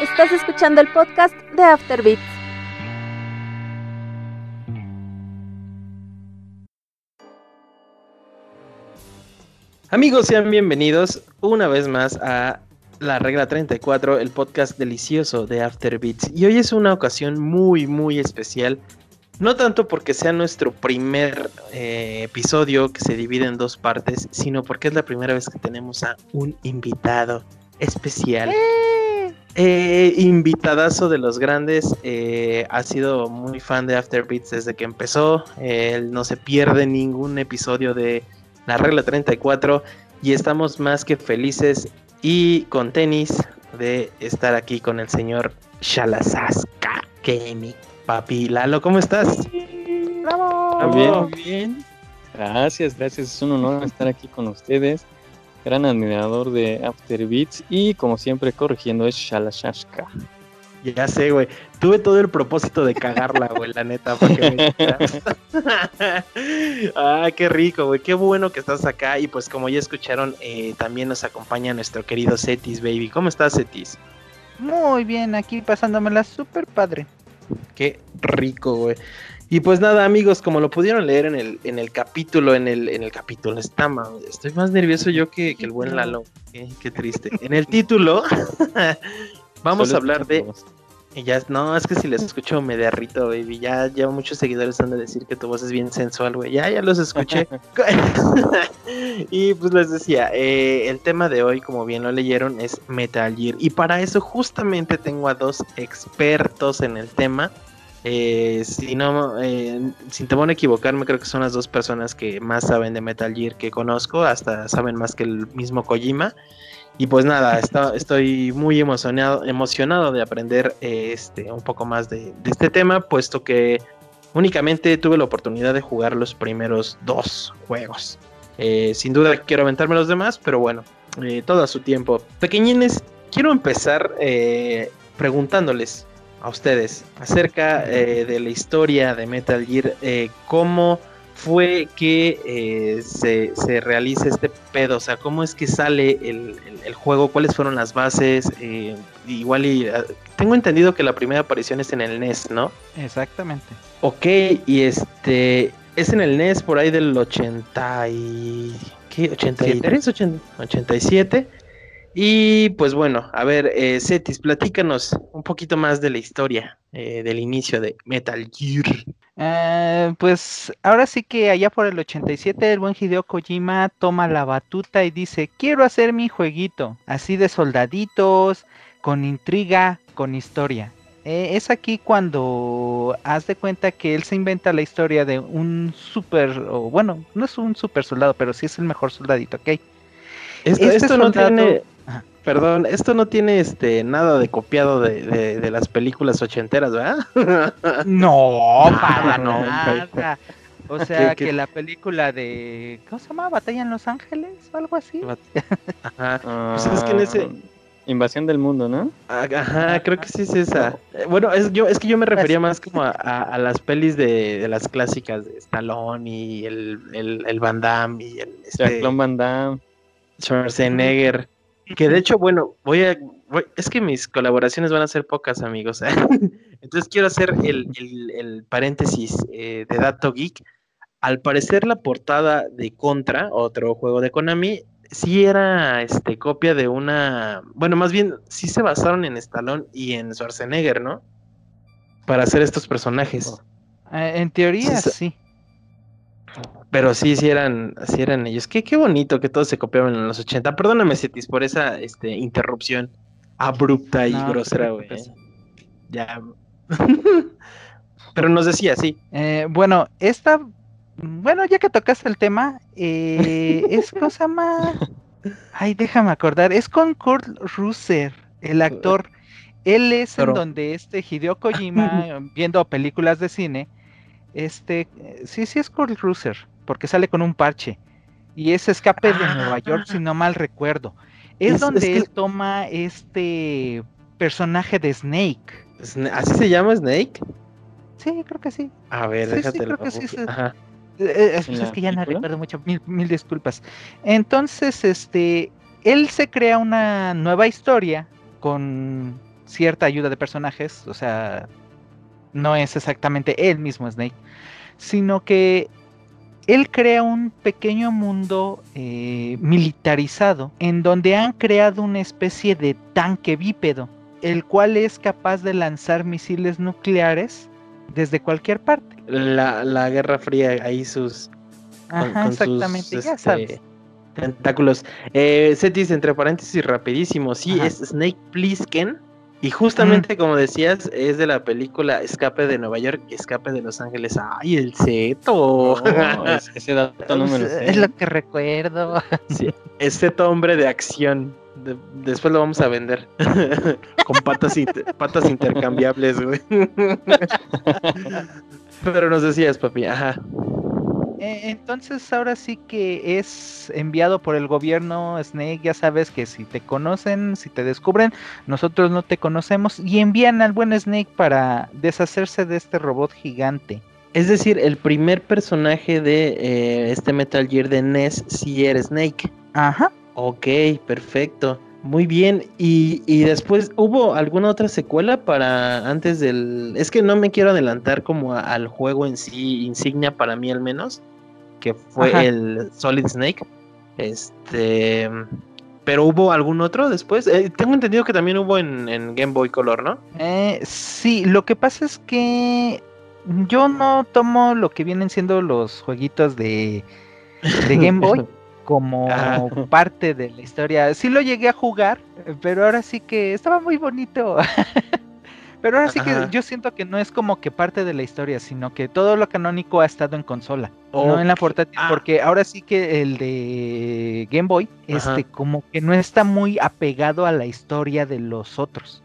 Estás escuchando el podcast de Afterbeats. Amigos, sean bienvenidos una vez más a La Regla 34, el podcast delicioso de Afterbeats. Y hoy es una ocasión muy, muy especial. No tanto porque sea nuestro primer eh, episodio que se divide en dos partes, sino porque es la primera vez que tenemos a un invitado especial. Eh, invitadazo de los grandes, eh, ha sido muy fan de Afterbeats desde que empezó. Él no se pierde ningún episodio de La Regla 34 y estamos más que felices y con tenis de estar aquí con el señor Shalasaska Kemi. Papi Lalo, ¿cómo estás? Muy bien, muy bien. Gracias, gracias. Es un honor estar aquí con ustedes. Gran admirador de Afterbeats y como siempre corrigiendo es Shalashashka. Ya sé, güey. Tuve todo el propósito de cagarla, güey, la neta. Porque ah, qué rico, güey. Qué bueno que estás acá. Y pues como ya escucharon, eh, también nos acompaña nuestro querido Cetis, baby. ¿Cómo estás, Cetis? Muy bien, aquí pasándomela súper padre. Qué rico, güey. Y pues nada, amigos, como lo pudieron leer en el, en el capítulo, en el, en el capítulo, está, estoy más nervioso yo que, que el buen Lalo. Qué, triste. En el título, vamos a hablar de. Ya, no, es que si les escucho me derrito, baby. Ya, ya muchos seguidores han de decir que tu voz es bien sensual, güey. Ya, ya los escuché. y pues les decía, eh, el tema de hoy, como bien lo leyeron, es Metal Gear. Y para eso justamente tengo a dos expertos en el tema. Eh, si no, eh, sin temor a equivocarme, creo que son las dos personas que más saben de Metal Gear que conozco, hasta saben más que el mismo Kojima. Y pues nada, estoy muy emocionado, emocionado de aprender eh, este, un poco más de, este tema, puesto que únicamente tuve la oportunidad de jugar los primeros dos juegos. sin duda quiero aventarme los demás, pero bueno, todo a su tiempo. Pequeñines, quiero empezar preguntándoles, a ustedes acerca eh, de la historia de Metal Gear, eh, cómo fue que eh, se, realiza este pedo, o sea, cómo es que sale el, juego, cuáles fueron las bases, igual y tengo entendido que la primera aparición es en el NES, ¿no? Exactamente. Ok, y este es en el NES por ahí del 80 y ¿qué? 83, 87. Y pues bueno, a ver, eh, Cetis, platícanos un poquito más de la historia eh, del inicio de Metal Gear. Eh, pues ahora sí que allá por el 87 el buen Hideo Kojima toma la batuta y dice, quiero hacer mi jueguito, así de soldaditos, con intriga, con historia. Eh, es aquí cuando haz de cuenta que él se inventa la historia de un super, o bueno, no es un super soldado, pero sí es el mejor soldadito, ¿ok? Esto, este esto no tiene Perdón, esto no tiene este nada de copiado de, las películas ochenteras, ¿verdad? No, para nada. O sea, que la película de. ¿Cómo se llama? ¿Batalla en Los Ángeles? o algo así. Ajá. pues es que en ese. Ah, invasión del mundo, ¿no? Ajá, creo que sí es esa. Eh, bueno, es, yo, es que yo me refería más como a, las pelis de, las clásicas de Stallone y el, el, Van Damme y el. Este, Van Damme. Schwarzenegger. Que de hecho, bueno, voy a. es que mis colaboraciones van a ser pocas, amigos. ¿eh? Entonces quiero hacer el, paréntesis eh, de Dato Geek. Al parecer, la portada de Contra, otro juego de Konami, sí era este, copia de una. Bueno, más bien, sí se basaron en Stallone y en Schwarzenegger, ¿no? Para hacer estos personajes. Eh, en teoría, sí. Pero sí, sí eran, sí eran ellos. Qué, qué bonito que todos se copiaban en los 80. Perdóname, Cetis, por esa este, interrupción abrupta y grosera, güey. Ya. Pero nos decía, sí. Eh, bueno, esta. Bueno, ya que tocaste el tema, eh, es cosa más. Ay, déjame acordar. Es con Kurt Russer, el actor. Él es en donde este Hideo Kojima, viendo películas de cine, este, sí, sí es Kurt Russer porque sale con un parche. Y es Escape de Nueva York, si no mal recuerdo. Es, donde él toma este personaje de Snake. ¿Así se llama Snake? Sí, creo que sí. A ver, déjate. creo que sí. Eh, eh, es, es, que ya no recuerdo mucho, mil, mil, disculpas. Entonces, este, él se crea una nueva historia con cierta ayuda de personajes, o sea, no es exactamente él mismo Snake, sino que él crea un pequeño mundo eh, militarizado en donde han creado una especie de tanque bípedo, el cual es capaz de lanzar misiles nucleares desde cualquier parte. La, la Guerra Fría, ahí sus... Ajá, con exactamente, ya este, sabes. Tentáculos. Eh, Cetis, entre paréntesis, rapidísimo. Sí, Ajá. es Snake Plissken. Y justamente, como decías, es de la película Escape de Nueva York, Escape de Los Ángeles. ¡Ay, el Zeto! Oh, es- ese dato no me lo sé. Es lo que recuerdo. Sí, es Zeto hombre de acción. De- después lo vamos a vender. Con patas, inter- patas intercambiables, güey. Pero nos decías, papi. Ajá. Eh, Entonces ahora sí que es enviado por el gobierno Snake, ya sabes que si te conocen, si te descubren, nosotros no te conocemos y envían al buen Snake para deshacerse de este robot gigante. Es decir, el primer personaje de eh, este Metal Gear de NES sí era Snake. Ajá. Ok, perfecto. Muy bien. Y, y después, ¿hubo alguna otra secuela para antes del... Es que no me quiero adelantar como a- al juego en sí, insignia para mí al menos, que fue Ajá. el Solid Snake. Este... Pero hubo algún otro después. Eh, tengo entendido que también hubo en, en Game Boy Color, ¿no? Eh, sí, lo que pasa es que yo no tomo lo que vienen siendo los jueguitos de, de Game Boy como Ajá. parte de la historia. Sí lo llegué a jugar, pero ahora sí que estaba muy bonito. pero ahora sí que Ajá. yo siento que no es como que parte de la historia, sino que todo lo canónico ha estado en consola, no en la portátil, Ah. porque ahora sí que el de Game Boy, Ajá. este, como que no está muy apegado a la historia de los otros.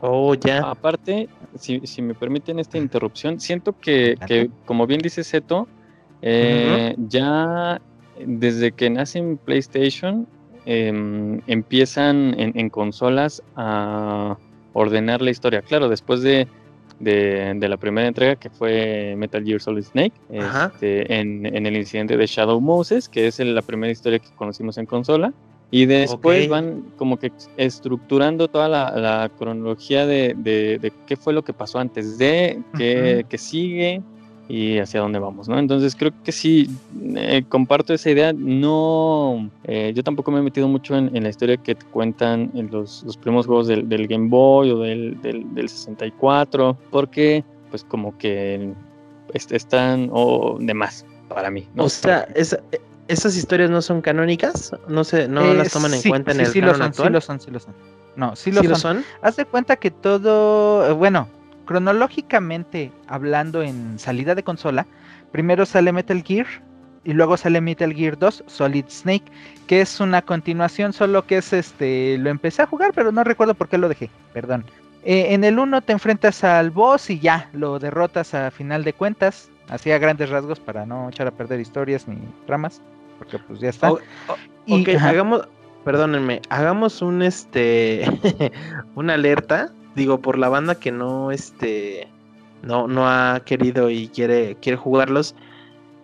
Oh, ya. Aparte, si, si me permiten esta interrupción, siento que, que, como bien dice Seto, eh, ya desde que nace en PlayStation, em, empiezan en, en consolas a ordenar la historia. Claro, después de, de, de la primera entrega que fue Metal Gear Solid Snake, este, en, en el incidente de Shadow Moses, que es la primera historia que conocimos en consola. Y después van como que estructurando toda la, la cronología de, qué fue lo que pasó antes de, qué sigue y hacia dónde vamos, ¿no? Entonces creo que sí, eh, comparto esa idea. No, eh, yo tampoco me he metido mucho en, en la historia que te cuentan en los, los primeros juegos del, del Game Boy o del, del, del 64, porque pues como que est- están o de más para mí. ¿no? O sea, esa- esas historias no son canónicas, no se, no Eh, las toman en sí, cuenta en sí, el sí lo canon son, actual. Sí lo son, sí lo son. No, sí lo ¿Sí son. lo son? Haz de cuenta que todo, eh, bueno, cronológicamente hablando en salida de consola, primero sale Metal Gear y luego sale Metal Gear 2 Solid Snake, que es una continuación, solo que es este, lo empecé a jugar, pero no recuerdo por qué lo dejé, perdón. Eh, en el 1 te enfrentas al boss y ya, lo derrotas a final de cuentas, así a grandes rasgos para no echar a perder historias ni tramas, porque pues ya está. O- o- Y- ok, ajá. hagamos, perdónenme, hagamos un este, una alerta, digo, por la banda que no, este, no, no ha querido y quiere, quiere jugarlos.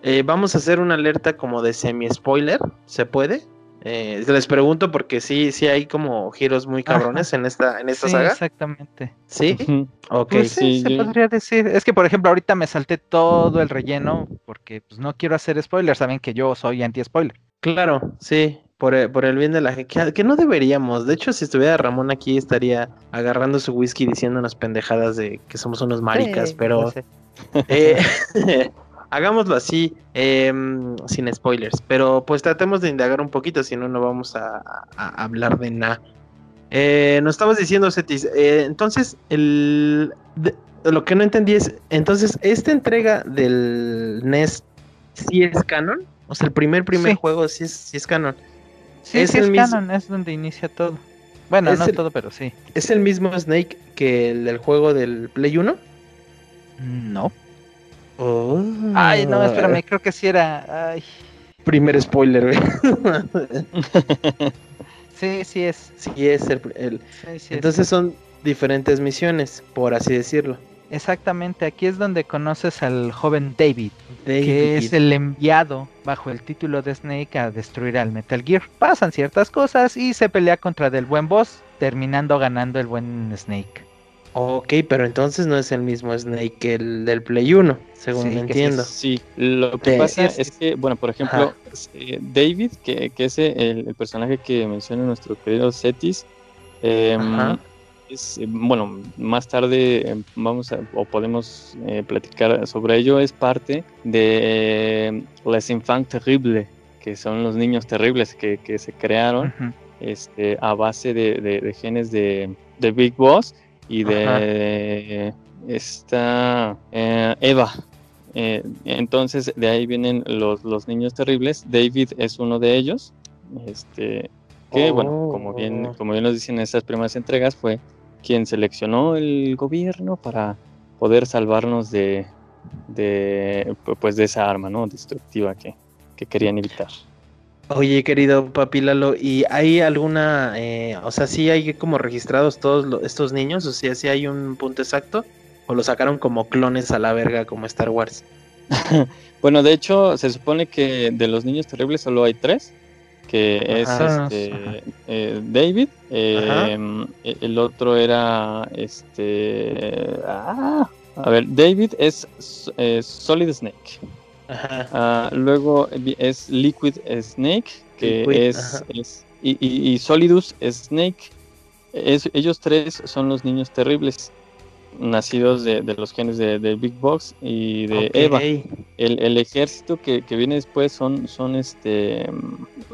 eh, vamos a hacer una alerta como de semi-spoiler, ¿se puede? Eh, les pregunto porque sí, sí hay como giros muy Ajá. cabrones en esta, en esta Sí, saga. exactamente. ¿Sí? Ujú. Ok. Pues sí, sí, se yo- podría decir. Es que, por ejemplo, ahorita me salté todo el relleno porque pues, no quiero hacer spoilers. Saben que yo soy anti-spoiler. Claro, sí, por el, por el bien de la gente, que, que no deberíamos. De hecho, si estuviera Ramón aquí, estaría agarrando su whisky diciendo unas pendejadas de que somos unos maricas, Sí, pero no sé. eh, hagámoslo así, em, sin spoilers. Pero pues tratemos de indagar un poquito, si no, no vamos a, hablar de nada. Eh, nos estabas diciendo, Cetis, eh, entonces, el, de- lo que no entendí es, entonces, ¿esta entrega del NES sí es canon? O sea, el primer, primer Sí. juego sí es, sí es canon. Sí, es sí el es mismo- canon, es donde inicia todo. Bueno, Es no el- todo, pero sí. ¿Es el mismo Snake que el del juego del Play 1? No. Oh. Ay, no, espérame, creo que sí era. Ay, Primer spoiler, sí, sí es. sí, es el, el- Sí, sí es. Entonces son diferentes misiones, por así decirlo. Exactamente, aquí es donde conoces al joven David, que es el enviado bajo el título de Snake a destruir al Metal Gear. Pasan ciertas cosas y se pelea contra del buen boss, terminando ganando el buen Snake. Ok, pero entonces no es el mismo Snake que el del Play 1, según Sí, me que sí entiendo. Sí, lo que De- pasa es- es que, bueno, por ejemplo, eh, David, que, que es el, el personaje que menciona nuestro querido Cetis, eh, Ajá. Es, eh, bueno, más tarde eh, vamos a, o podemos eh, platicar sobre ello, es parte de Les Enfants Terribles, que son los niños terribles que, que se crearon este, a base de, de- de genes de, de Big Boss y de esta eh, Eva. Eh, entonces de ahí vienen los, los niños terribles. David es uno de ellos. Este, que bueno, como bien, Oh. como bien nos dicen en estas primeras entregas, fue quien seleccionó el gobierno para poder salvarnos de, de pues de esa arma, ¿no? Destructiva que, que querían evitar. Oye, querido papi Lalo, ¿y hay alguna, eh, o sea, sí hay como registrados todos estos niños? O sea, sí hay un punto exacto? ¿O lo sacaron como clones a la verga como Star Wars? Bueno, de hecho, se supone que de los niños terribles solo hay tres, que es Ajá. este, eh, David, eh, Ajá. e- el otro era este, ah, a ver, David es eh, Solid Snake, Ajá. Ah, luego es Liquid Snake, que Liquid, es, ajá. es- y, y- y Solidus Snake, Es- ellos tres son los niños terribles, nacidos de, de los genes de, de Big Box y de. Eva. El, el ejército que, que viene después son, son este.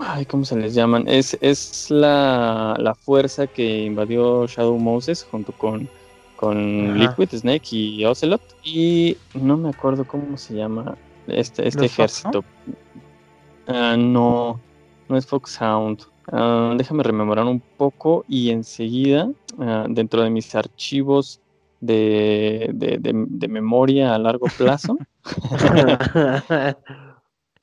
Ay, ¿cómo se les llaman? Es, es la, la fuerza que invadió Shadow Moses junto con, con Ajá. Liquid, Snake y Ocelot. Y no me acuerdo cómo se llama este, este ¿Los Fox, ejército. Ah, no, no es Foxhound. Ah, déjame rememorar un poco y enseguida, ah, dentro de mis archivos de, de- de- de memoria a largo plazo,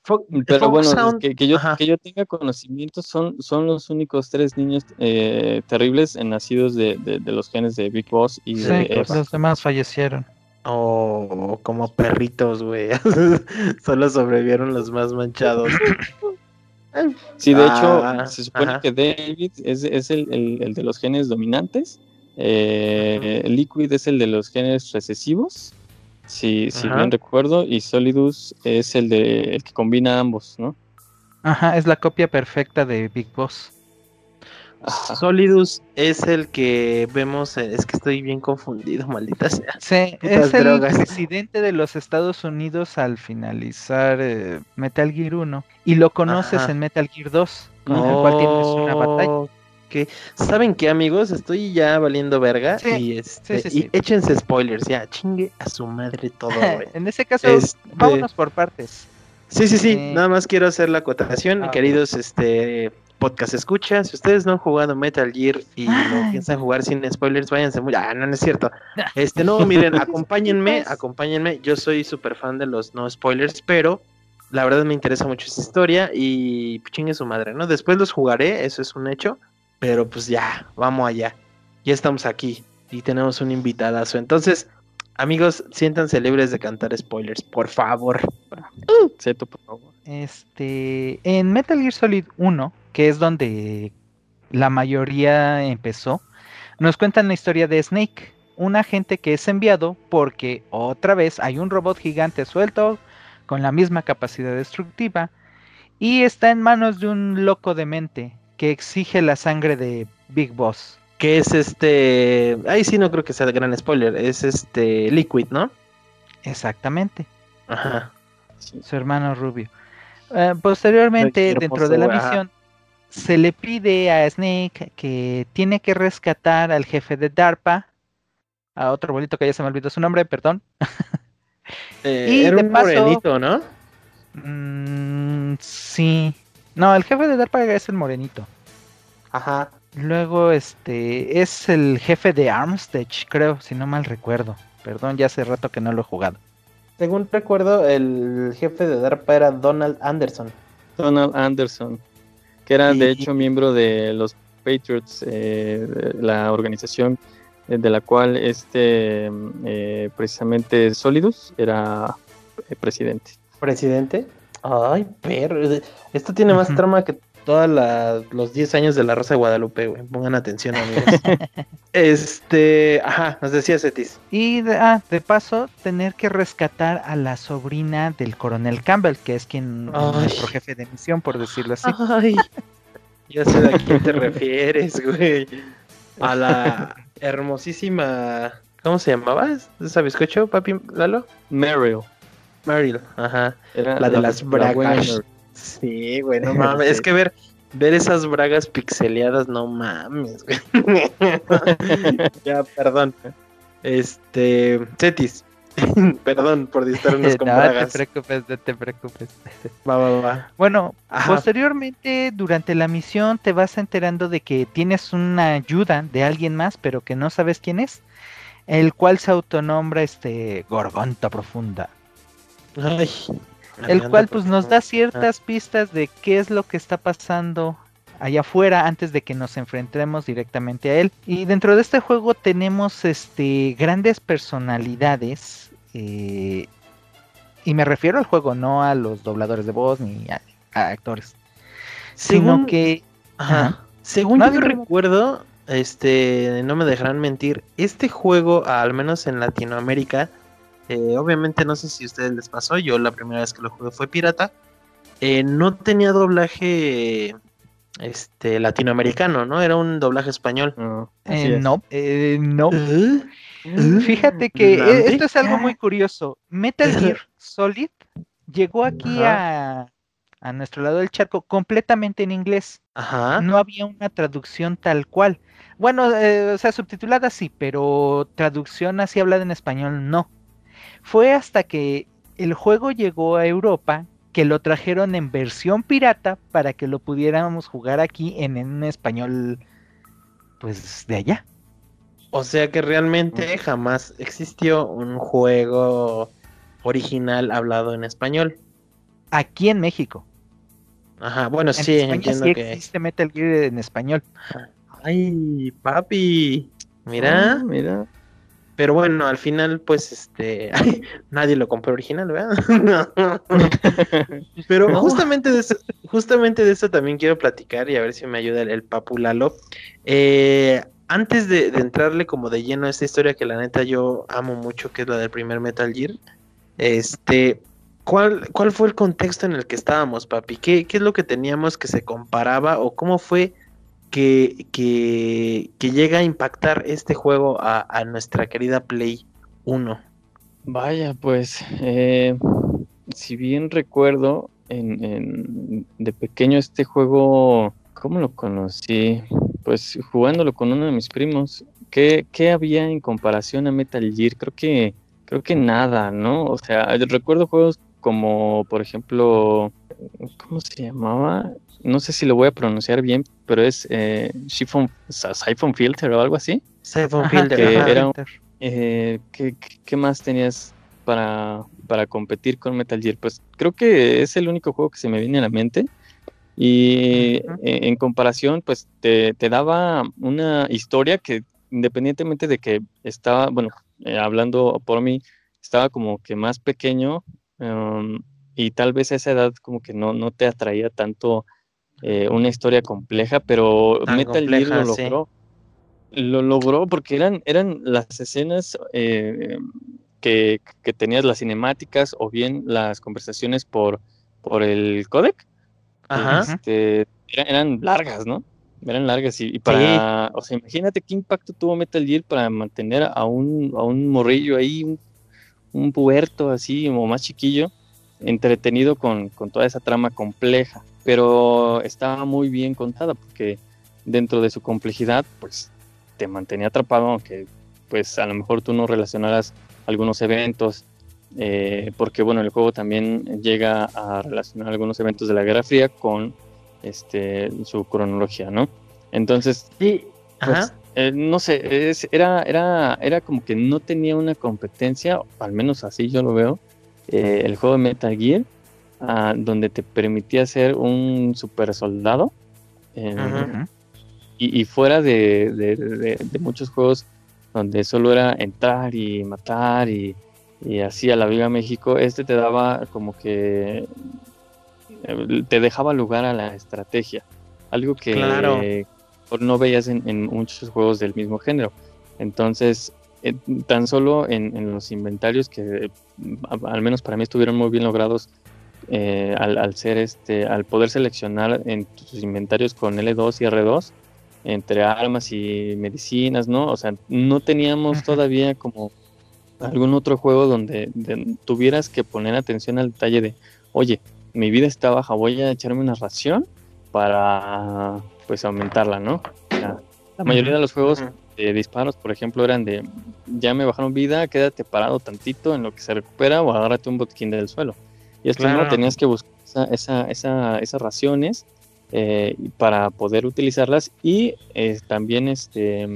Fo- Pero bueno, que, que yo, que yo tenga conocimiento, son, son los únicos tres niños eh, terribles eh, nacidos de, de- de los genes de Big Boss y Sí, de Eva. los demás fallecieron. O como perritos, güey. Solo sobrevivieron los más manchados. Sí, de Ah, hecho, se supone ajá. que David es, es el, el- el de los genes dominantes, eh, Liquid es el de los genes recesivos, si, si bien recuerdo, y Solidus es el, de, el que combina ambos, ¿no? Ajá, es la copia perfecta de Big Boss. Ajá. Solidus es el que vemos. eh, Es que estoy bien confundido, maldita sea. Sí, es el drogas. presidente de los Estados Unidos al finalizar eh, Metal Gear 1 y lo conoces Ajá. en Metal Gear 2, con el cual tienes una batalla. Ok. ¿Saben qué, amigos? Estoy ya valiendo verga. Sí, Y, este, sí, sí, y échense spoilers, ya. Chingue a su madre todo, en ese caso, Este, vámonos por partes. Sí, sí, sí. Eh, Nada más quiero hacer la acotación, ah, queridos este podcast escucha. Si ustedes no han jugado Metal Gear y no piensan jugar sin spoilers, váyanse muy. Ah, no, no es cierto. Este, no, miren, acompáñenme, acompáñenme. Yo soy súper fan de los no spoilers, pero la verdad me interesa mucho esa historia y chingue su madre, ¿no? Después los jugaré, eso es un hecho. Pero pues ya, vamos allá. Ya estamos aquí y tenemos un invitadazo. Entonces, amigos, siéntanse libres de cantar spoilers, por favor. Por favor. Este, en Metal Gear Solid 1, que es donde la mayoría empezó, nos cuentan la historia de Snake, un agente que es enviado porque otra vez hay un robot gigante suelto con la misma capacidad destructiva y está en manos de un loco de mente que exige la sangre de Big Boss. que es este. Ahí sí no creo que sea de gran spoiler. Es este Liquid, ¿no? Exactamente, Ajá. Sí. su hermano Rubio. Eh, posteriormente, dentro de la ajá. misión, se le pide a Snake que tiene que rescatar al jefe de DARPA, a otro bolito que ya se me olvidó su nombre, perdón. Eh, Y era de un paso- morenito, ¿no? Mm, sí. No, el jefe de DARPA es el morenito. Ajá. Luego, este, es el jefe de Armstage, creo, si no mal recuerdo. Perdón, ya hace rato que no lo he jugado. Según recuerdo, el jefe de DARPA era Donald Anderson. Donald Anderson, que era de hecho miembro de los Patriots, eh, de la organización eh, de la cual este eh, precisamente Solidus era eh, presidente. Presidente. Ay, perro. Esto tiene más trama que todos los 10 años de la Rosa de Guadalupe, güey. Pongan atención, amigos. este, ajá, nos decía Cetis. Y de, ah, de paso, tener que rescatar a la sobrina del coronel Campbell, que es quien Ay. nuestro jefe de misión, por decirlo así. Ay, ya sé a quién te refieres, güey. A la hermosísima. ¿Cómo se llamaba? ¿Esa bizcocho, papi Lalo? Meryl. Meryl, ajá. Era La de las bragas. Sí, güey, no mames. Es que ver, ver esas bragas pixeleadas, no mames, güey. ya, perdón. Este, Cetis. perdón por distraernos con no te bragas. preocupes, no te preocupes. Va, va, va. Bueno, Ajá. posteriormente durante la misión te vas enterando de que tienes una ayuda de alguien más, pero que no sabes quién es, el cual se autonombra este Gorgonta Profunda, Ay. el cual pues nos da ciertas pistas de qué es lo que está pasando allá afuera antes de que nos enfrentemos directamente a él. Y dentro de este juego tenemos este grandes personalidades eh, y me refiero al juego, no a los dobladores de voz ni a, a actores, Según, sino que ajá, Ajá. según No, yo recuerdo, este, no me dejarán mentir, este juego, al menos en Latinoamérica, eh, obviamente no sé si a ustedes les pasó, yo la primera vez que lo jugué fue pirata, eh, no tenía doblaje este latinoamericano, ¿no? Era un doblaje español. No, así eh, es. no, eh, no. ¿Eh? Fíjate que eh, ¿Mande? esto es algo muy curioso. Metal Gear Solid llegó aquí a, a nuestro lado del charco completamente en inglés. Ajá. No había una traducción tal cual. Bueno, eh, o sea, subtitulada sí, pero traducción así hablada en español no. Fue hasta que el juego llegó a Europa que lo trajeron en versión pirata para que lo pudiéramos jugar aquí en un español, pues de allá. O sea que realmente jamás existió un juego original hablado en español. Aquí en México. Ajá, bueno, En sí, España entiendo sí que. existe Metal Gear en español. Ay, papi. Mira. Ah, mira. Pero bueno, al final, pues, este, nadie lo compró original, ¿verdad? Pero No. justamente de eso, justamente de eso también quiero platicar y a ver si me ayuda el, el Papu Lalo. Eh, antes de, de entrarle como de lleno a esta historia que la neta yo amo mucho, que es la del primer Metal Gear, este, ¿cuál, cuál fue el contexto en el que estábamos, papi? ¿Qué, qué es lo que teníamos que se comparaba o cómo fue que, que, llega a impactar este juego a, nuestra querida Play 1? Vaya, pues, eh, si bien recuerdo, en, en- de pequeño este juego, ¿cómo lo conocí? Pues jugándolo con uno de mis primos. ¿Qué, qué había en comparación a Metal Gear? Creo que, creo que nada, ¿no? O sea, recuerdo juegos como, por ejemplo, ¿cómo se llamaba? No sé si lo voy a pronunciar bien, pero es eh, Siphon, Siphon Filter o algo así. Siphon Ajá, Filter, que ajá. era un- Eh, ¿qué, más tenías para, para competir con Metal Gear? Pues creo que es el único juego que se me viene a la mente. Y Ujú. en, en comparación, pues te, te daba una historia que independientemente de que estaba, bueno, eh, hablando por mí, estaba como que más pequeño um, y tal vez a esa edad como que no, no te atraía tanto eh, una historia compleja, pero Tan Metal compleja, Gear lo sí. logró. Lo logró porque eran, eran las escenas eh, que, que tenías las cinemáticas o bien las conversaciones por, por el codec. Ajá. Este, era- eran largas, ¿no? Eran largas y, y para, o sea, imagínate qué impacto tuvo Metal Gear para mantener a un, a un morrillo ahí, un, un puerto así, o más chiquillo, entretenido con, con toda esa trama compleja, pero estaba muy bien contada porque dentro de su complejidad, pues te mantenía atrapado, aunque pues a lo mejor tú no relacionaras algunos eventos, eh, porque bueno, el juego también llega a relacionar algunos eventos de la Guerra Fría con este, su cronología, ¿no? Entonces, Sí, pues, ajá. eh, no sé, es- era, era, era como que no tenía una competencia, al menos así yo lo veo, eh, el juego de Metal Gear, donde te permitía ser un super soldado. eh, Ujú. y, y fuera de, de- de- de muchos juegos donde solo era entrar y matar y, y así a la Viva México, este te daba como que eh, te dejaba lugar a la estrategia. algo que Claro. no veías en, en muchos juegos del mismo género. Entonces, eh, tan solo en, en los inventarios que a- al menos para mí estuvieron muy bien logrados eh, al, al ser este, al poder seleccionar en tus inventarios con L2 y R2 entre armas y medicinas, ¿no? O sea, no teníamos todavía como algún otro juego donde, de- tuvieras que poner atención al detalle de, oye, mi vida está baja, voy a echarme una ración para pues aumentarla, ¿no? La mayoría de los juegos de disparos, por ejemplo, eran de ya me bajaron vida, quédate parado tantito en lo que se recupera o agárrate un botiquín del suelo. Y esto Claro. no tenías que buscar esa, esa, esa- esas raciones eh, para poder utilizarlas y eh, también este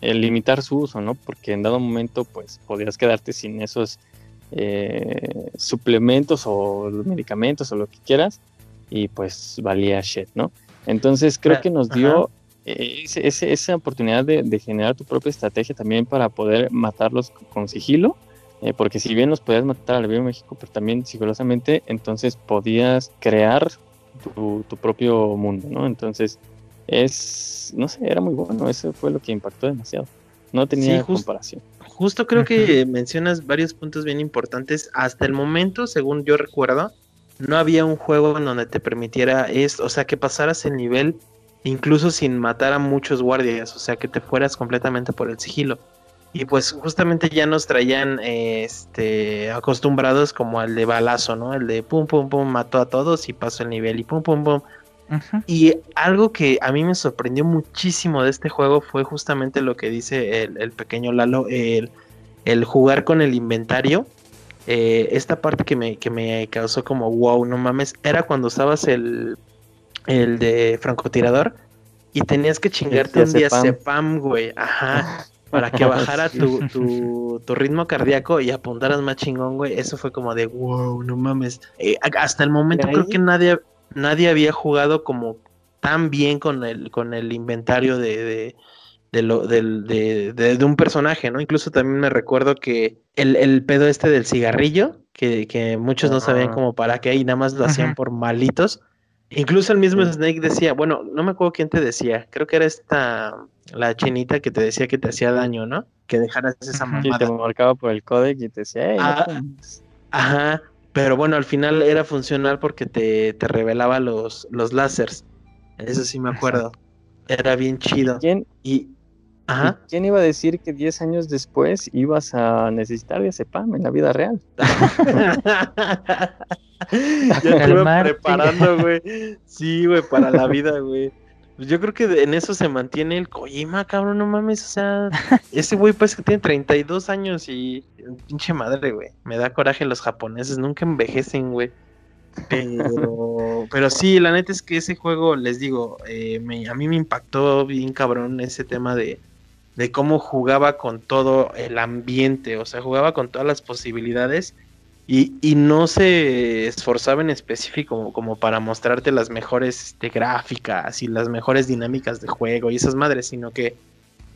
limitar su uso, ¿no? Porque en dado momento, pues podrías quedarte sin esos eh, suplementos o medicamentos o lo que quieras y pues valía shit, ¿no? Entonces creo que nos dio ese- ese- esa oportunidad de, de generar tu propia estrategia también para poder matarlos con sigilo, eh, porque si bien los podías matar al Vivo México, pero también sigilosamente, entonces podías crear tu, tu propio mundo, ¿no? Entonces es, no sé, era muy bueno, eso fue lo que impactó demasiado. No tenía Sí, just- comparación. Justo creo que mencionas varios puntos bien importantes. Hasta el momento, según yo recuerdo, no había un juego en donde te permitiera esto, o sea, que pasaras el nivel incluso sin matar a muchos guardias, o sea, que te fueras completamente por el sigilo. Y pues justamente ya nos traían eh, este acostumbrados como al de balazo, ¿no? El de pum pum pum mató a todos y pasó el nivel y pum pum pum. Y algo que a mí me sorprendió muchísimo de este juego fue justamente lo que dice el, el pequeño Lalo, el, el jugar con el inventario. Eh, esta parte que me, que me causó como wow, no mames, era cuando usabas el, el de francotirador y tenías que chingarte un día cepam, güey, ajá, para que bajara tu, tu, tu ritmo cardíaco y apuntaras más chingón, güey. Eso fue como de wow, no mames. Eh, hasta el momento creo que nadie, nadie había jugado como tan bien con el, con el inventario de, de, de lo, del- de, de- un personaje, ¿no? Incluso también me recuerdo que el, el pedo este del cigarrillo, que, que muchos no sabían Ajá. como para qué y nada más lo hacían por malitos. Incluso el mismo. Snake decía, bueno, no me acuerdo quién te decía, creo que era esta, la chinita que te decía que te hacía daño, ¿no? Que dejaras esa mamada. te marcaba por el códec y te decía, "Ey, no Ah, fumes". Ajá, pero bueno, al final era funcional porque te, te revelaba los, los láseres. Eso sí me acuerdo. Era bien chido. ¿Quién, Y, ajá. ¿Y ¿Quién iba a decir que 10 años después ibas a necesitar de CEPAM en la vida real? ya te iba Calmarte. preparando, güey. Sí, güey, para la vida, güey. Pues yo creo que en eso se mantiene el Kojima, cabrón, no mames. O sea, ese güey parece que tiene 32 años y pinche madre, güey. Me da coraje los japoneses, nunca envejecen, güey. Pero, pero sí, la neta es que ese juego, les digo, eh, me- a mí me impactó bien cabrón ese tema de, de cómo jugaba con todo el ambiente, o sea, jugaba con todas las posibilidades y, y no se esforzaba en específico como, como para mostrarte las mejores este, gráficas y las mejores dinámicas de juego y esas madres, sino que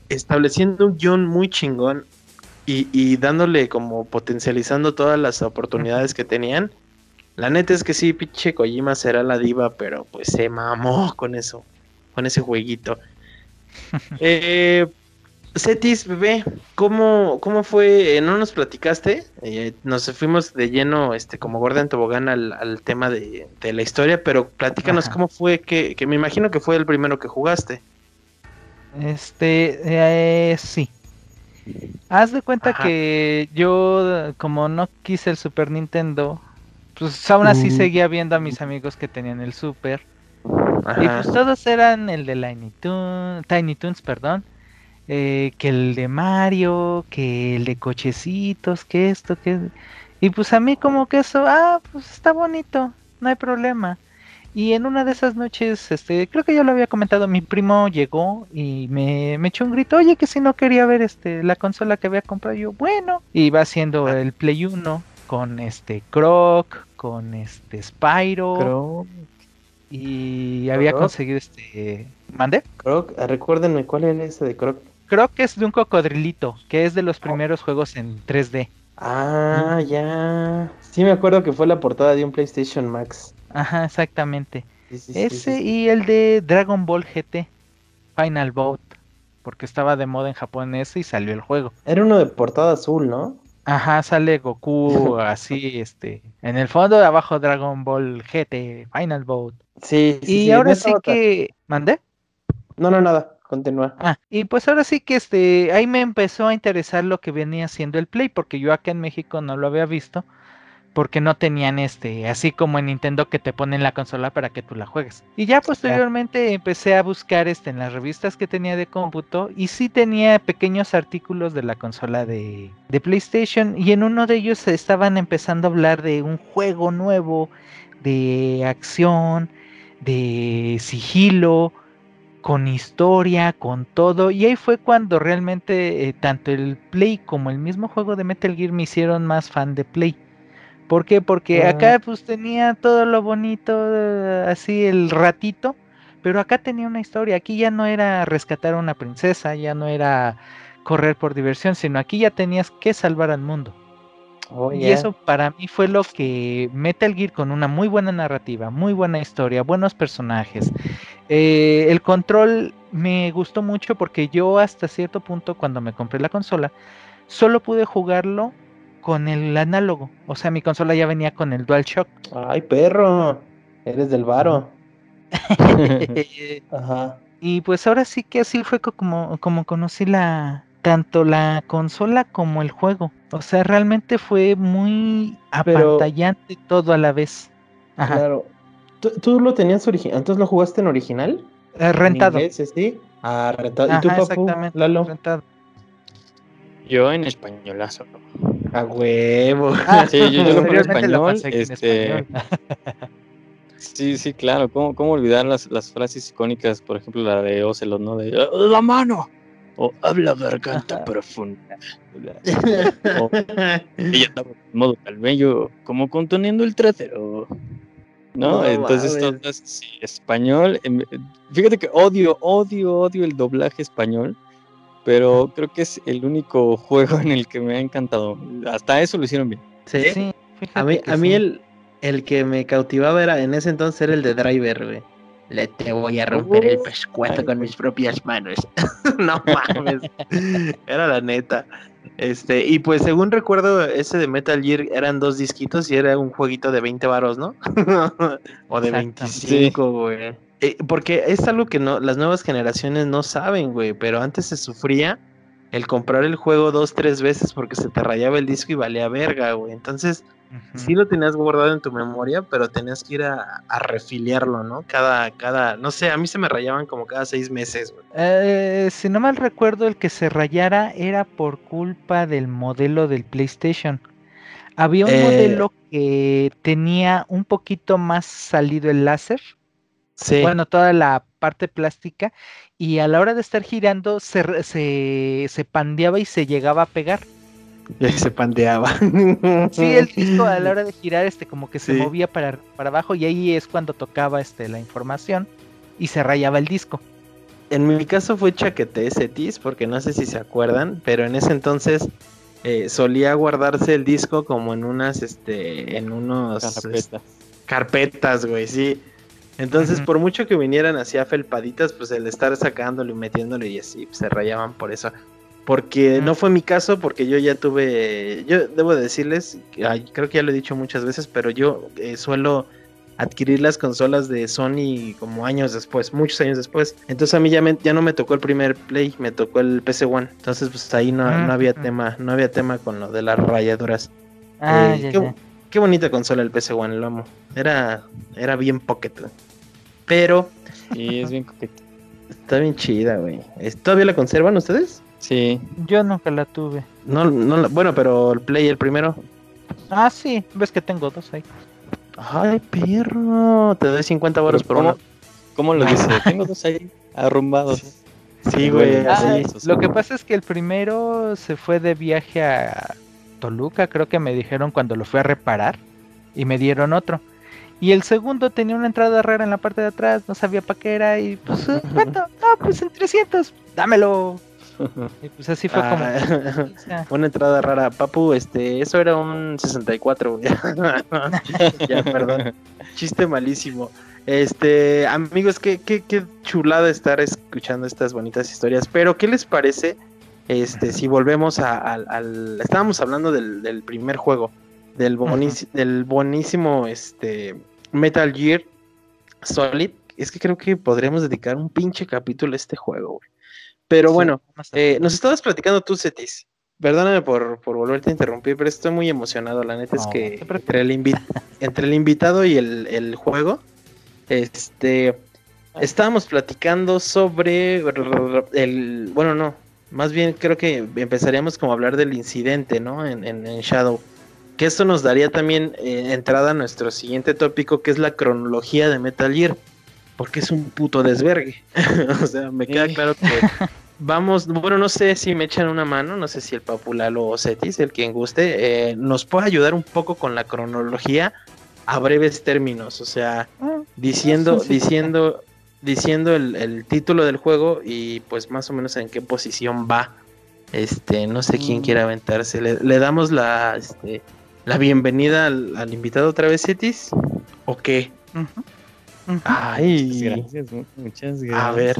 estableciendo un guion muy chingón y, y dándole como potencializando todas las oportunidades que tenían. La neta es que sí, pinche Kojima será la diva, pero pues se mamó con eso, con ese jueguito. eh, Cetis, bebé, ¿cómo, cómo fue? Eh, ¿No nos platicaste? Eh, nos fuimos de lleno, este, como gorda en tobogán al, al tema de, de la historia, pero platícanos Ajá. cómo fue que, que me imagino que fue el primero que jugaste. Este, eh, sí. Haz de cuenta Ajá. que yo, como no quise el Super Nintendo, pues aún así Uh. seguía viendo a mis amigos que tenían el Super. Y pues todos eran el de Tiny Toons, Tiny Toons, perdón. Eh, que el de Mario, que el de cochecitos, que esto, que... Y pues a mí como que eso, ah, pues está bonito, no hay problema. Y en una de esas noches, este, creo que ya lo había comentado, mi primo llegó y me, me echó un grito, oye, que si no quería ver este la consola que había comprado, yo, bueno, y va haciendo el Play 1 con este Croc, con este Spyro, Creo, y había Croc. conseguido este... ¿Mande? Croc, ah, recuérdenme cuál era ese de Croc. Creo que es de un cocodrilito, que es de los primeros juegos en 3D. Ah, ya. Sí, me acuerdo que fue la portada de un PlayStation Max. Ajá, exactamente. Sí, sí, sí, Ese y el de Dragon Ball GT, Final Bout, porque estaba de moda en Japón ese y salió el juego. Era uno de portada azul, ¿no? Ajá, sale Goku así, este, en el fondo de abajo Dragon Ball GT, Final Bout. Sí, sí, Y sí, ahora sí que, ¿mandé? No, no, nada, continúa. Ah, y pues ahora sí que este, ahí me empezó a interesar lo que venía siendo el Play, porque yo acá en México no lo había visto, porque no tenían este, así como en Nintendo que te ponen la consola para que tú la juegues. Y ya posteriormente empecé a buscar este en las revistas que tenía de cómputo y sí tenía pequeños artículos de la consola de, de PlayStation y en uno de ellos estaban empezando a hablar de un juego nuevo, de acción, de sigilo, con historia, con todo. Y ahí fue cuando realmente eh, tanto el Play como el mismo juego de Metal Gear me hicieron más fan de Play. ¿Por qué? Porque Ah. acá pues tenía todo lo bonito, eh, así el ratito, pero acá tenía una historia. Aquí ya no era rescatar a una princesa, ya no era correr por diversión, sino aquí ya tenías que salvar al mundo. Oh, Y eso para mí fue lo que Metal Gear con una muy buena narrativa, muy buena historia, buenos personajes. Eh, el control me gustó mucho porque yo hasta cierto punto cuando me compré la consola solo pude jugarlo con el análogo. O sea, mi consola ya venía con el DualShock. Ay, perro. Eres del varo. Ajá. y pues ahora sí que así fue co- como, como conocí la tanto la consola como el juego. O sea, realmente fue muy Pero- apantallante todo a la vez. Ajá. Claro. ¿Tú, tú lo tenías original? ¿Entonces lo jugaste en original? Eh, rentado. ¿En inglés, sí? Ah, rentado. ¿Y tú, Ajá, papu? exactamente. Lalo. rentado. Yo en españolazo. A huevo. Ah, Sí, yo, yo lo en lo español. aquí en Este, español. sí, sí, claro. ¿Cómo, cómo olvidar las, las frases icónicas? Por ejemplo, la de Ocelot, ¿no? De "Ah, la mano. O habla garganta Ajá. profunda. O ella estaba en modo calvello, como conteniendo el trasero. ¿No? No Entonces, sí, español. em, Fíjate que odio, odio, odio el doblaje español. Pero creo que es el único juego en el que me ha encantado. Hasta eso lo hicieron bien. ¿Sí? A mí, a mí sí. el, el que me cautivaba era en ese entonces era el de Driver, güey. Le te voy a romper el pescuezo con mis propias manos. no mames. Era la neta. Este, y pues según recuerdo, ese de Metal Gear eran dos disquitos y era un jueguito de 20 varos, ¿no? o de Exactamente. 25, güey. Eh, porque es algo que no, las nuevas generaciones no saben, güey, pero antes se sufría el comprar el juego dos, tres veces porque se te rayaba el disco y valía verga, güey. Entonces, Ujú. sí lo tenías guardado en tu memoria, pero tenías que ir a, a refiliarlo, ¿no? Cada, cada, no sé, a mí se me rayaban como cada seis meses, güey. Eh, si no mal recuerdo, el que se rayara era por culpa del modelo del PlayStation. Había un Eh. modelo que tenía un poquito más salido el láser, Sí. bueno, toda la parte plástica, y a la hora de estar girando se, se, se pandeaba y se llegaba a pegar. Y ahí se pandeaba. Sí, el disco a la hora de girar, este, como que se Sí. movía para, para abajo, y ahí es cuando tocaba este, la información y se rayaba el disco. En mi caso fue chaquete Cetis, porque no sé si se acuerdan, pero en ese entonces eh, solía guardarse el disco como en unas, este, en unos Carpeta. carpetas, güey, sí. Entonces, por mucho que vinieran así a felpaditas, pues el estar sacándolo y metiéndolo y así, pues, se rayaban por eso. Porque no fue mi caso, porque yo ya tuve, yo debo decirles, ay, creo que ya lo he dicho muchas veces, pero yo eh, suelo adquirir las consolas de Sony como años después, muchos años después. Entonces a mí ya, me- ya no me tocó el primer Play, me tocó el PC One. Entonces pues ahí no, no había tema, no había tema con lo de las rayaduras. Ah, Eh, ya, qué, ya. qué bonita consola el PC One, lo amo. Era, era bien pocket. Pero Y es bien coqueto. está bien chida, güey. ¿Todavía la conservan ustedes? Sí, Yo nunca la tuve. No, no, la- bueno, pero el Play, el primero. Ah, sí, ves que tengo dos ahí. Ay, perro. Te doy 50 pero baros por ¿cómo, uno. ¿cómo lo dice? Tengo dos ahí arrumbados. Sí, güey. Ah, así. Lo que pasa es que el primero se fue de viaje a Toluca, creo que me dijeron cuando lo fui a reparar y me dieron otro. Y el segundo tenía una entrada rara en la parte de atrás, no sabía para qué era y pues, eh, ¿cuánto? No, pues en 300, dámelo. Y pues así fue como. Ah, una entrada rara. Papu, este, eso era un 64, güey. ya, perdón. Chiste malísimo. Este, amigos, qué, qué, qué chulada estar escuchando estas bonitas historias. Pero, ¿qué les parece? Este, si volvemos a- al, al- estábamos hablando del, del primer juego, del, bonis- del buenísimo este, Metal Gear Solid. Es que creo que podríamos dedicar un pinche capítulo a este juego, güey. Pero sí, bueno, eh, nos estabas platicando tú, Cetis. Perdóname por, por volverte a interrumpir, pero estoy muy emocionado. La neta es que entre el, entre el invitado y el, el juego, este, estábamos platicando sobre el, bueno, no, más bien creo que empezaríamos como a hablar del incidente, ¿no? En, en- en Shadow. Que esto nos daría también eh, entrada a nuestro siguiente tópico, que es la cronología de Metal Gear. Porque es un puto desvergue. o sea, me queda claro que vamos, bueno, no sé si me echan una mano, no sé si el Papulalo o Cetis, el quien guste, eh, nos puede ayudar un poco con la cronología a breves términos. O sea, Ah, diciendo, sí, sí. diciendo, diciendo el, el título del juego y pues más o menos en qué posición va. Este, no sé quién Mm. quiere aventarse. Le, le damos la, este, la bienvenida al, al invitado otra vez, Cetis. ¿O qué? ujú. Ay, Muchas gracias, mu- muchas gracias. A ver.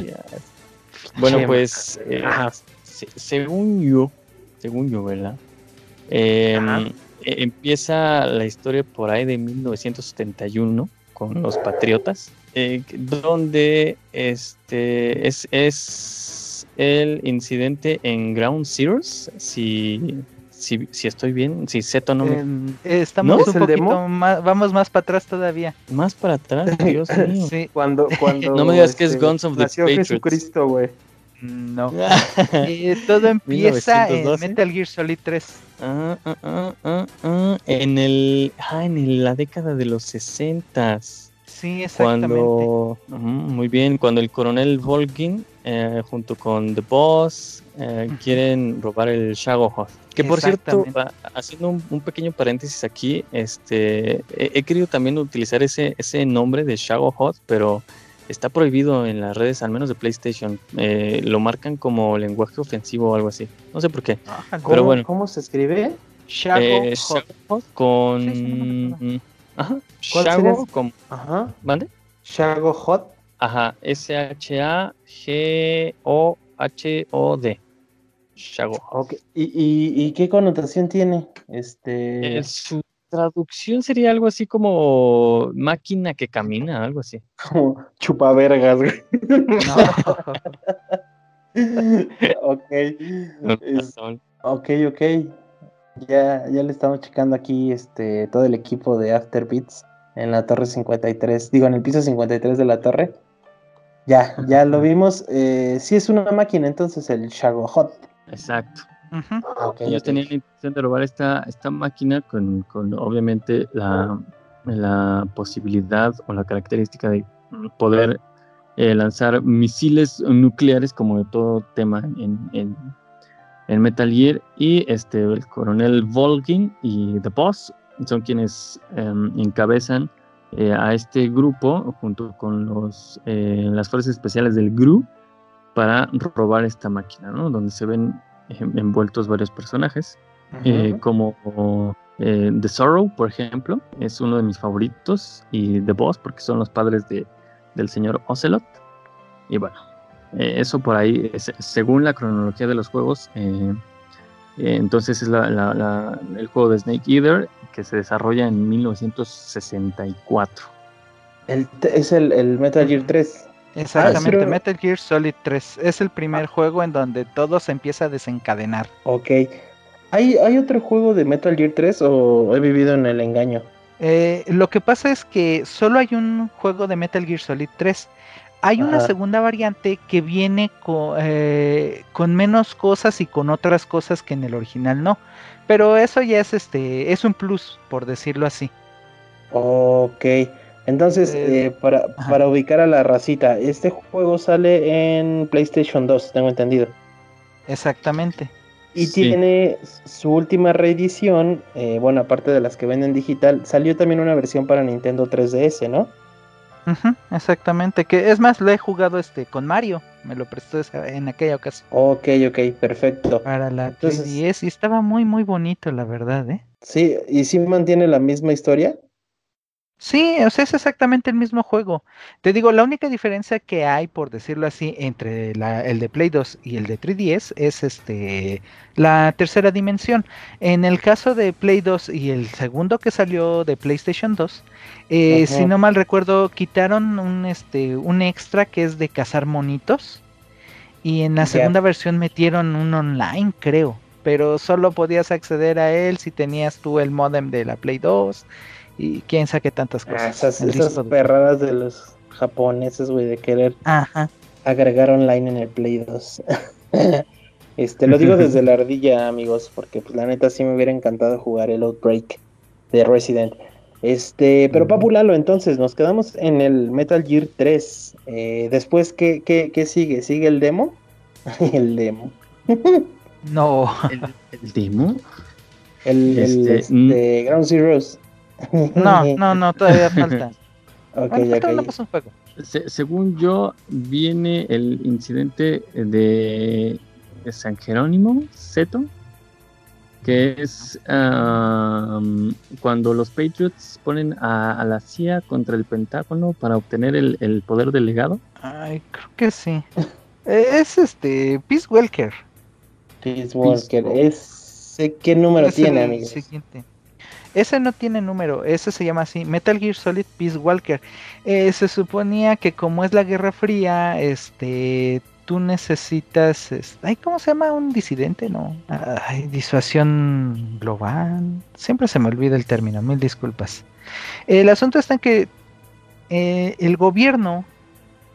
Bueno, Chema. pues, eh, Ajá. se- según yo, según yo, ¿verdad? Eh, Ajá. eh, empieza la historia por ahí de 1971 con los Patriotas, eh, donde este es, es el incidente en Ground Zeroes, si, si, si estoy bien, si Zeto no me... Eh, estamos ¿Es un el poquito demo? más, vamos más para atrás todavía. Más para atrás, Dios mío. Sí, Cuando, cuando No me digas que es este, Guns of the nació Patriots. Jesucristo, güey. no. Eh, todo empieza en 1912. Metal Gear Solid 3. Ah, ah, ah, ah, ah, En el, ah, en el- la década de los 60 Sí, exactamente. cuando muy bien, cuando el coronel Volgin eh, junto con The Boss eh, quieren robar el Shago Hoth. Que por cierto, ah, haciendo un, un pequeño paréntesis aquí, este he, he querido también utilizar ese, ese nombre de Shago Hoth, pero está prohibido en las redes, al menos de PlayStation. Eh, lo marcan como lenguaje ofensivo o algo así. No sé por qué. ¿Cómo, Pero bueno. ¿Cómo se escribe? Shago Eh, Hot. Shago con. No Ajá. ¿Cuál Shago con. Ajá. ¿Vale? Shago Hot. Ajá. S-H-A-G-O-H-O-D. Shago. Ok. ¿Y, y, y qué connotación tiene? Este. Eh, su traducción sería algo así como máquina que camina, algo así. Como chupavergas, güey. ok. Es- ok, ok. Ya, ya le estamos checando aquí este todo el equipo de After Beats en la torre 53. Digo, en el piso 53 de la torre. Ya, ya lo vimos. Eh, sí es una máquina, entonces el Shago Hot. Exacto. Ellos ok. tenían la intención de robar esta, esta máquina con, con obviamente la, la posibilidad o la característica de poder eh, lanzar misiles nucleares como de todo tema en, en, en Metal Gear y este el coronel Volgin y The Boss son quienes em, encabezan eh, a este grupo junto con los, eh, las fuerzas especiales del GRU para robar esta máquina, ¿no? Donde se ven eh, envueltos varios personajes, eh, como eh, The Sorrow, por ejemplo, es uno de mis favoritos, y The Boss, porque son los padres de, del señor Ocelot. Y bueno, eh, eso por ahí, es- según la cronología de los juegos, eh, eh, entonces es la- la- la- el juego de Snake Eater que se desarrolla en 1964. El es el, el Metal Gear 3. Exactamente, pero- Metal Gear Solid 3 es el primer juego en donde todo se empieza a desencadenar. Ok. ¿Hay, ¿Hay otro juego de Metal Gear 3 o he vivido en el engaño? Eh, lo que pasa es que solo hay un juego de Metal Gear Solid 3. Hay una segunda variante que viene co- eh, con menos cosas y con otras cosas que en el original no. Pero eso ya es este, es un plus, por decirlo así. Ok. Entonces, Eh, eh, para, para ubicar a la racita, este juego sale en PlayStation 2, tengo entendido. Exactamente. Y Sí. tiene su última reedición, eh, bueno, aparte de las que venden digital, salió también una versión para Nintendo 3DS, ¿no? Ujú, exactamente. Que es más, lo he jugado este con Mario. me lo prestó esa- en aquella ocasión Ok, ok, perfecto. para la Entonces- 3DS y estaba muy muy bonito, la verdad, ¿eh? Sí, ¿y si mantiene la misma historia? Sí, o sea, es exactamente el mismo juego. Te digo, la única diferencia que hay, por decirlo así, entre la- el de Play 2 y el de 3DS es este la tercera dimensión. En el caso de Play 2 y el segundo que salió de PlayStation 2, eh, si no mal recuerdo, quitaron un este un extra que es de cazar monitos. Y en la segunda versión metieron un online, creo. Pero solo podías acceder a él si tenías tú el modem de la Play 2 y quién sabe qué tantas Ah, cosas. esas, esas perradas de los japoneses, güey, de querer Ajá. agregar online en el Play 2. este, lo digo desde la ardilla, amigos, porque pues la neta sí me hubiera encantado jugar el Outbreak de Resident. Este, pero Papu Lalo, entonces nos quedamos en el Metal Gear 3. Eh, después, ¿qué, qué, qué sigue? ¿Sigue el demo? el demo. No. ¿El, el demo? El, el, Este, mm. este, Ground Zeroes. No, no, no, todavía falta. Ok, Bueno, falta un juego. Se- según yo, viene el incidente de San Jerónimo, Seto, que es am, cuando los Patriots ponen a, a la CIA contra el Pentágono para obtener el, el poder del legado. Ay, creo que sí. Eh, Es este, Peace Welker. Peace Walker. Peace Ese, ¿Qué número Es tiene, el amigos? siguiente. Ese no tiene número, ese se llama así, Metal Gear Solid Peace Walker. Eh, se suponía que como es la Guerra Fría, este, tú necesitas, es- ay, ¿cómo se llama un disidente? No, ay, disuasión global. Siempre se me olvida el término, mil disculpas. El asunto está en que eh, el gobierno,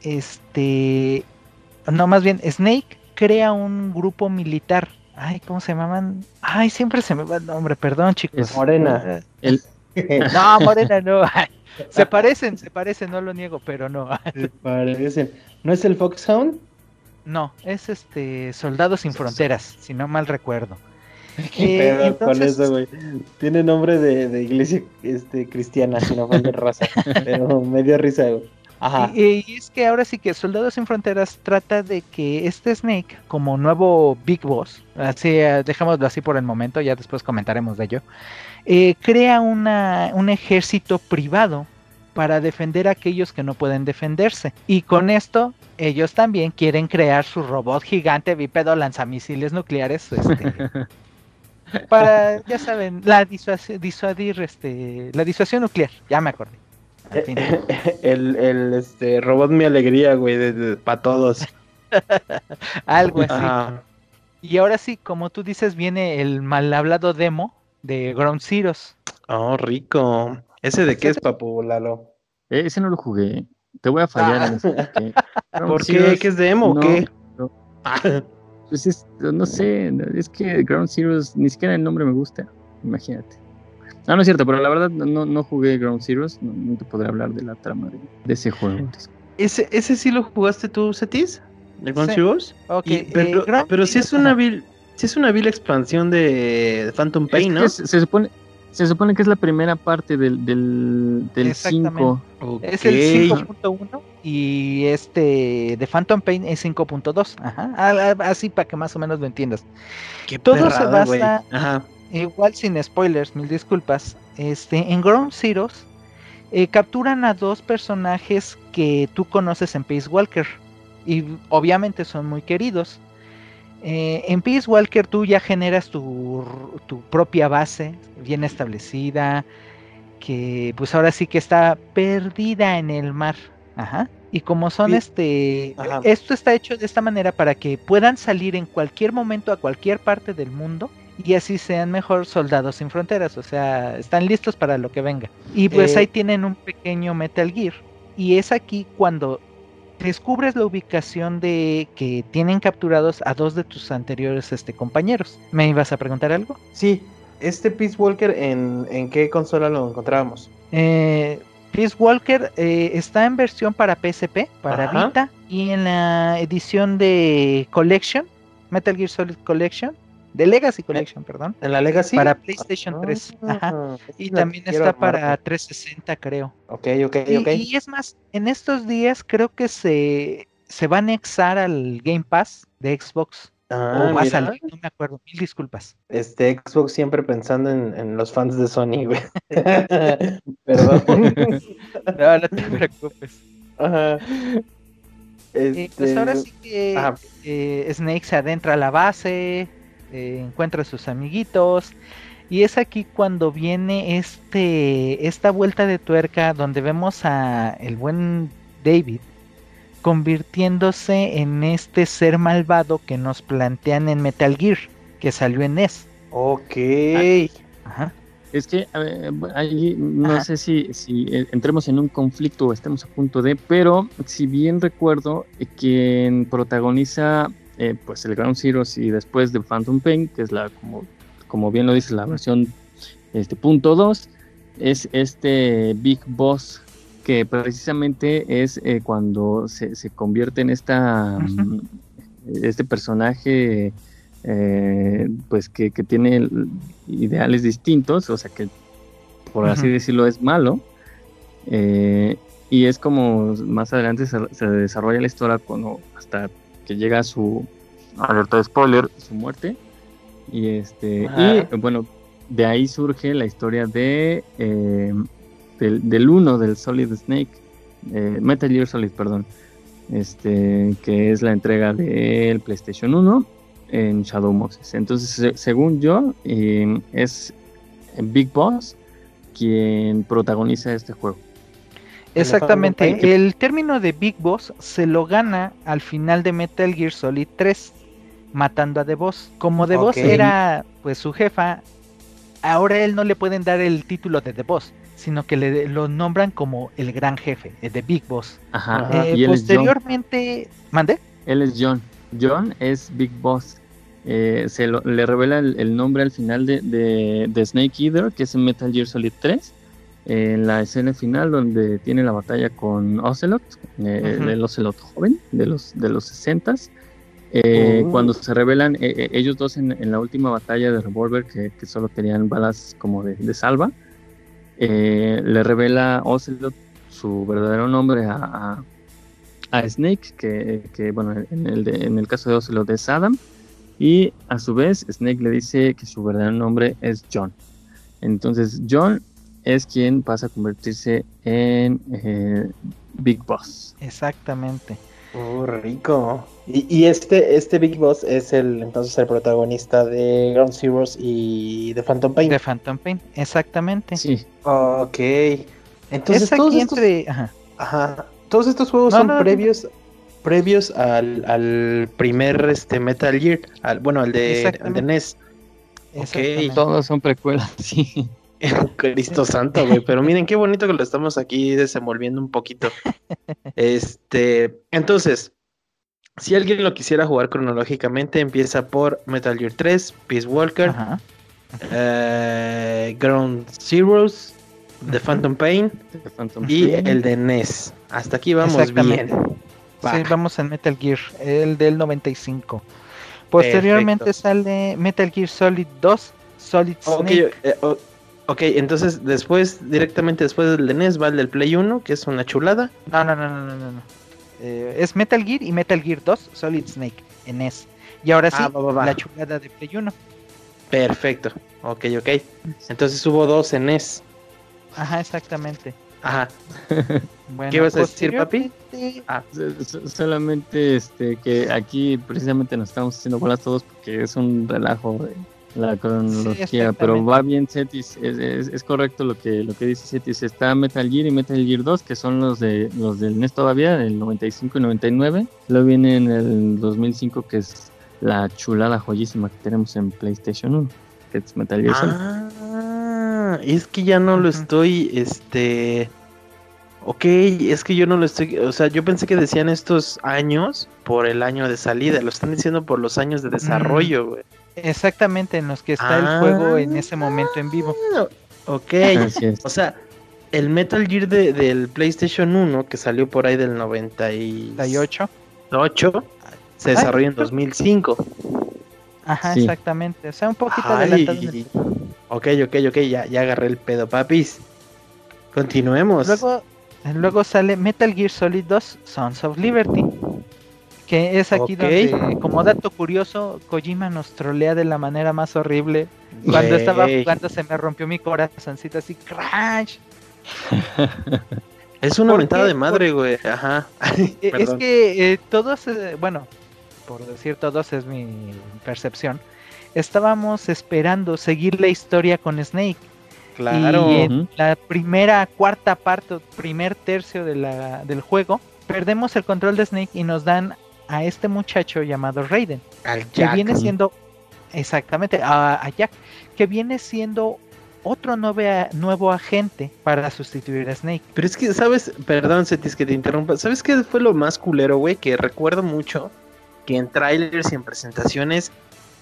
este, no, más bien Snake crea un grupo militar. Ay, ¿cómo se llamaban? Ay, siempre se me va el nombre, perdón, chicos. Es Morena. El, No, Morena, no. Ay, Se parecen, se parecen, no lo niego, pero no. Se parecen. ¿No es el Foxhound? No, es este Soldados sin Fronteras, si no mal recuerdo. ¿Qué Eh, pedo con eso, güey? Tiene nombre de, de iglesia este, cristiana, si no fue de raza. Pero me dio risa, güey. Ajá. Y, y es que ahora sí que Soldados sin Fronteras trata de que este Snake, como nuevo Big Boss, así eh, dejémoslo así por el momento, ya después comentaremos de ello, eh, crea una, un ejército privado para defender a aquellos que no pueden defenderse. Y con esto, ellos también quieren crear su robot gigante bípedo lanzamisiles nucleares. Este, para, ya saben, la disuasi- disuadir, este, la disuasión nuclear, ya me acordé. Al fin. El, el este, robot mi alegría, güey, para todos. Algo así. Ajá. Y ahora sí, como tú dices, viene el mal hablado demo de Ground Zeroes. Oh, rico. ¿Ese de qué es, papu, Lalo? eh, ese no lo jugué. Te voy a fallar en eso. porque Ground ¿Por qué? Zeroes ¿Qué es demo o no, qué? no. Ah, Pues es, no sé, es que Ground Zeroes, ni siquiera el nombre me gusta, imagínate. No, no es cierto, pero la verdad no, no jugué Ground Zeroes, no, no te podré hablar de la trama de, de ese juego. ¿Ese, ¿Ese sí lo jugaste tú, Cetis? ¿De Ground Sí. Zeroes? Ok, Y- eh, pero, Ground pero sí es una vil, sí es una vil expansión de Phantom Es Pain, que ¿no? se, se supone, se supone que es la primera parte del, del, del Exactamente. 5. Es el Ok. 5.1 y este de Phantom Pain es 5.2. Ajá. a- a- Así para que más o menos lo entiendas. Qué todo se basa- Ajá. Igual sin spoilers, mil disculpas. Este, en Ground Zeroes eh, capturan a dos personajes que tú conoces en Peace Walker. Y obviamente son muy queridos. Eh, en Peace Walker tú ya generas tu, tu propia base bien establecida. Que pues ahora sí que está perdida en el mar. Ajá. Y como son Sí. este. Ajá. Esto está hecho de esta manera para que puedan salir en cualquier momento a cualquier parte del mundo y así sean mejor soldados sin fronteras, o sea, están listos para lo que venga. Y pues Eh, ahí tienen un pequeño Metal Gear y es aquí cuando descubres la ubicación de que tienen capturados a dos de tus anteriores este compañeros. ¿Me ibas a preguntar algo? Sí, este Peace Walker, ¿en, ¿en qué consola lo encontrábamos? Eh, Peace Walker eh, está en versión para PSP, para Ajá. Vita y en la edición de Collection, Metal Gear Solid Collection, de Legacy Collection, perdón. ¿En la Legacy? Para PlayStation 3. Ah, Ajá. esa Y también está para armar. 360, creo. Ok, ok, Y, ok. y es más, en estos días creo que se se va a anexar al Game Pass de Xbox. Ah, o va a salir, no me acuerdo. Mil disculpas. Este Xbox siempre pensando en, en los fans de Sony, güey. Perdón. No, no te preocupes. Ajá. Eh, pues ahora Este, sí que ajá. eh, Snake se adentra a la base, eh, encuentra a sus amiguitos. Y es aquí cuando viene este esta vuelta de tuerca donde vemos a el buen David convirtiéndose en este ser malvado que nos plantean en Metal Gear, que salió en NES. Ok. Ajá. Es que ver, ahí no Ajá. sé si, si entremos en un conflicto o estemos a punto de, pero si bien recuerdo, eh, quien protagoniza eh, pues el Ground Zeroes y después de Phantom Pain, que es la, como, como bien lo dice, la versión este, punto 2, es este Big Boss que precisamente es eh, cuando se, se convierte en esta este personaje eh, pues que, que tiene ideales distintos, o sea que por así decirlo es malo. eh, y es como más adelante se, se desarrolla la historia cuando hasta que llega su alerta de spoiler, su muerte. Y este Ajá. y bueno, de ahí surge la historia de eh, del, del uno del Solid Snake, eh, Metal Gear Solid, perdón. Este, que es la entrega del PlayStation 1 en Shadow Moses. Entonces, se- según yo, eh, es Big Boss quien protagoniza este juego. Exactamente. El término de Big Boss se lo gana al final de Metal Gear Solid 3, matando a The Boss. Como The Boss era pues su jefa, ahora a él no le pueden dar el título de The Boss, sino que le lo nombran como el gran jefe, el de Big Boss. Ajá. Eh, y él posteriormente, ¿mandé? Él es John. John es Big Boss. Eh, se lo- le revela el, el nombre al final de, de- de Snake Eater, que es en Metal Gear Solid 3. En la escena final donde tiene la batalla con Ocelot, eh, Ujú. el Ocelot joven de los, de los 60s. Eh, Oh. Cuando se revelan eh, eh, ellos dos en, en la última batalla de Revolver, que, que solo tenían balas como de, de salva, eh, le revela Ocelot su verdadero nombre a, a- a Snake, que, que, bueno, en el, de- en el caso de Ocelot es Adam, y a su vez Snake le dice que su verdadero nombre es John. Entonces John es quien pasa a convertirse en eh, Big Boss. Exactamente. Oh, rico. Y, y este, este Big Boss es el entonces el protagonista de Ground Zeroes y de Phantom Pain. De Phantom Pain, exactamente. Sí, Ok. Entonces es todos aquí estos, entre... ajá. ajá, todos estos juegos No, son no, no. previos previos al, al primer este Metal Gear, al, bueno, al de, al de. NES. exactamente. todos son precuelas, sí. Cristo santo, güey. Pero miren qué bonito que lo estamos aquí desenvolviendo un poquito. Este, entonces, si alguien lo quisiera jugar cronológicamente, empieza por Metal Gear 3, Peace Walker, Ajá. eh, Ground Zeroes, The. Phantom Pain Phantom y Pain. el de NES. Hasta aquí vamos bien. Va. Sí, vamos en Metal Gear, el del 95. Posteriormente Perfecto. sale Metal Gear Solid 2, Solid Ok, Snake. eh, ok, entonces después, directamente después del de NES va el del Play 1, que es una chulada. No, no, no, no, no, no. no. Eh, es Metal Gear y Metal Gear 2, Solid Snake, en NES. Y ahora sí, Ah, va, va, va. la chulada de Play 1. Perfecto. Ok, ok. Entonces hubo dos en NES. Ajá, exactamente. Ajá. Bueno, ¿Qué ibas a decir, papi? so- Solamente este que aquí precisamente nos estamos haciendo bolas todos porque es un relajo de la cronología, pero va bien Cetis, es, es- es correcto lo que lo que dice Cetis, está Metal Gear y Metal Gear 2 que son los de los del NES todavía, el 95 y 99, luego viene en el 2005 que es la chulada joyísima que tenemos en PlayStation 1, que es Metal Gear Solid. Ah, es que ya no lo estoy, este... Ok, es que yo no lo estoy... O sea, yo pensé que decían estos años por el año de salida. Lo están diciendo por los años de desarrollo, güey. Exactamente, en los que está Ah. el juego en ese momento en vivo. Ok. Así es. O sea, el Metal Gear de- del PlayStation 1, que salió por ahí del 98, 98. se desarrolló en creo- 2005. Ajá, Sí. exactamente. O sea, un poquito Ay, adelantado. el- Ok, ok, ok, ya, ya agarré el pedo, papis. Continuemos. Luego, luego sale Metal Gear Solid 2, Sons of Liberty. Que es aquí donde, como dato curioso, Kojima nos trolea de la manera más horrible. Cuando estaba jugando se me rompió mi corazoncito así, crash. Es una ¿Por mentada de madre, güey. Ajá. Es que eh, todos, eh, bueno, por decir todos es mi percepción, estábamos esperando seguir la historia con Snake. Claro. Y en la primera, cuarta parte, o primer tercio de la, del juego, perdemos el control de Snake y nos dan a este muchacho llamado Raiden, Al que Jack. viene siendo, exactamente, a, a Jack, que viene siendo otro nueve- nuevo agente para sustituir a Snake. Pero es que, ¿sabes? Perdón, Cetis, que te interrumpa. ¿Sabes qué fue lo más culero, güey? Que recuerdo mucho que en trailers y en presentaciones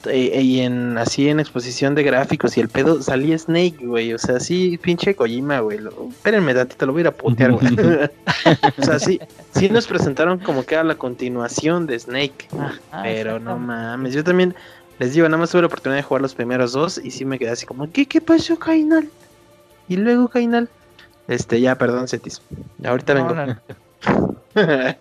eh, y en así en exposición de gráficos y el pedo salía Snake, güey. O sea, sí, pinche Kojima, güey. Lo- Espérenme, tantito, lo voy a ir a putear, güey. o sea, sí, sí nos presentaron como que era la continuación de Snake. Pero no mames, yo también les digo, nada más tuve la oportunidad de jugar los primeros dos y sí me quedé así como, ¿qué, qué pasó, Kainal? Y luego, Kainal, este, ya, perdón, Cetis, ahorita No, vengo. no, no.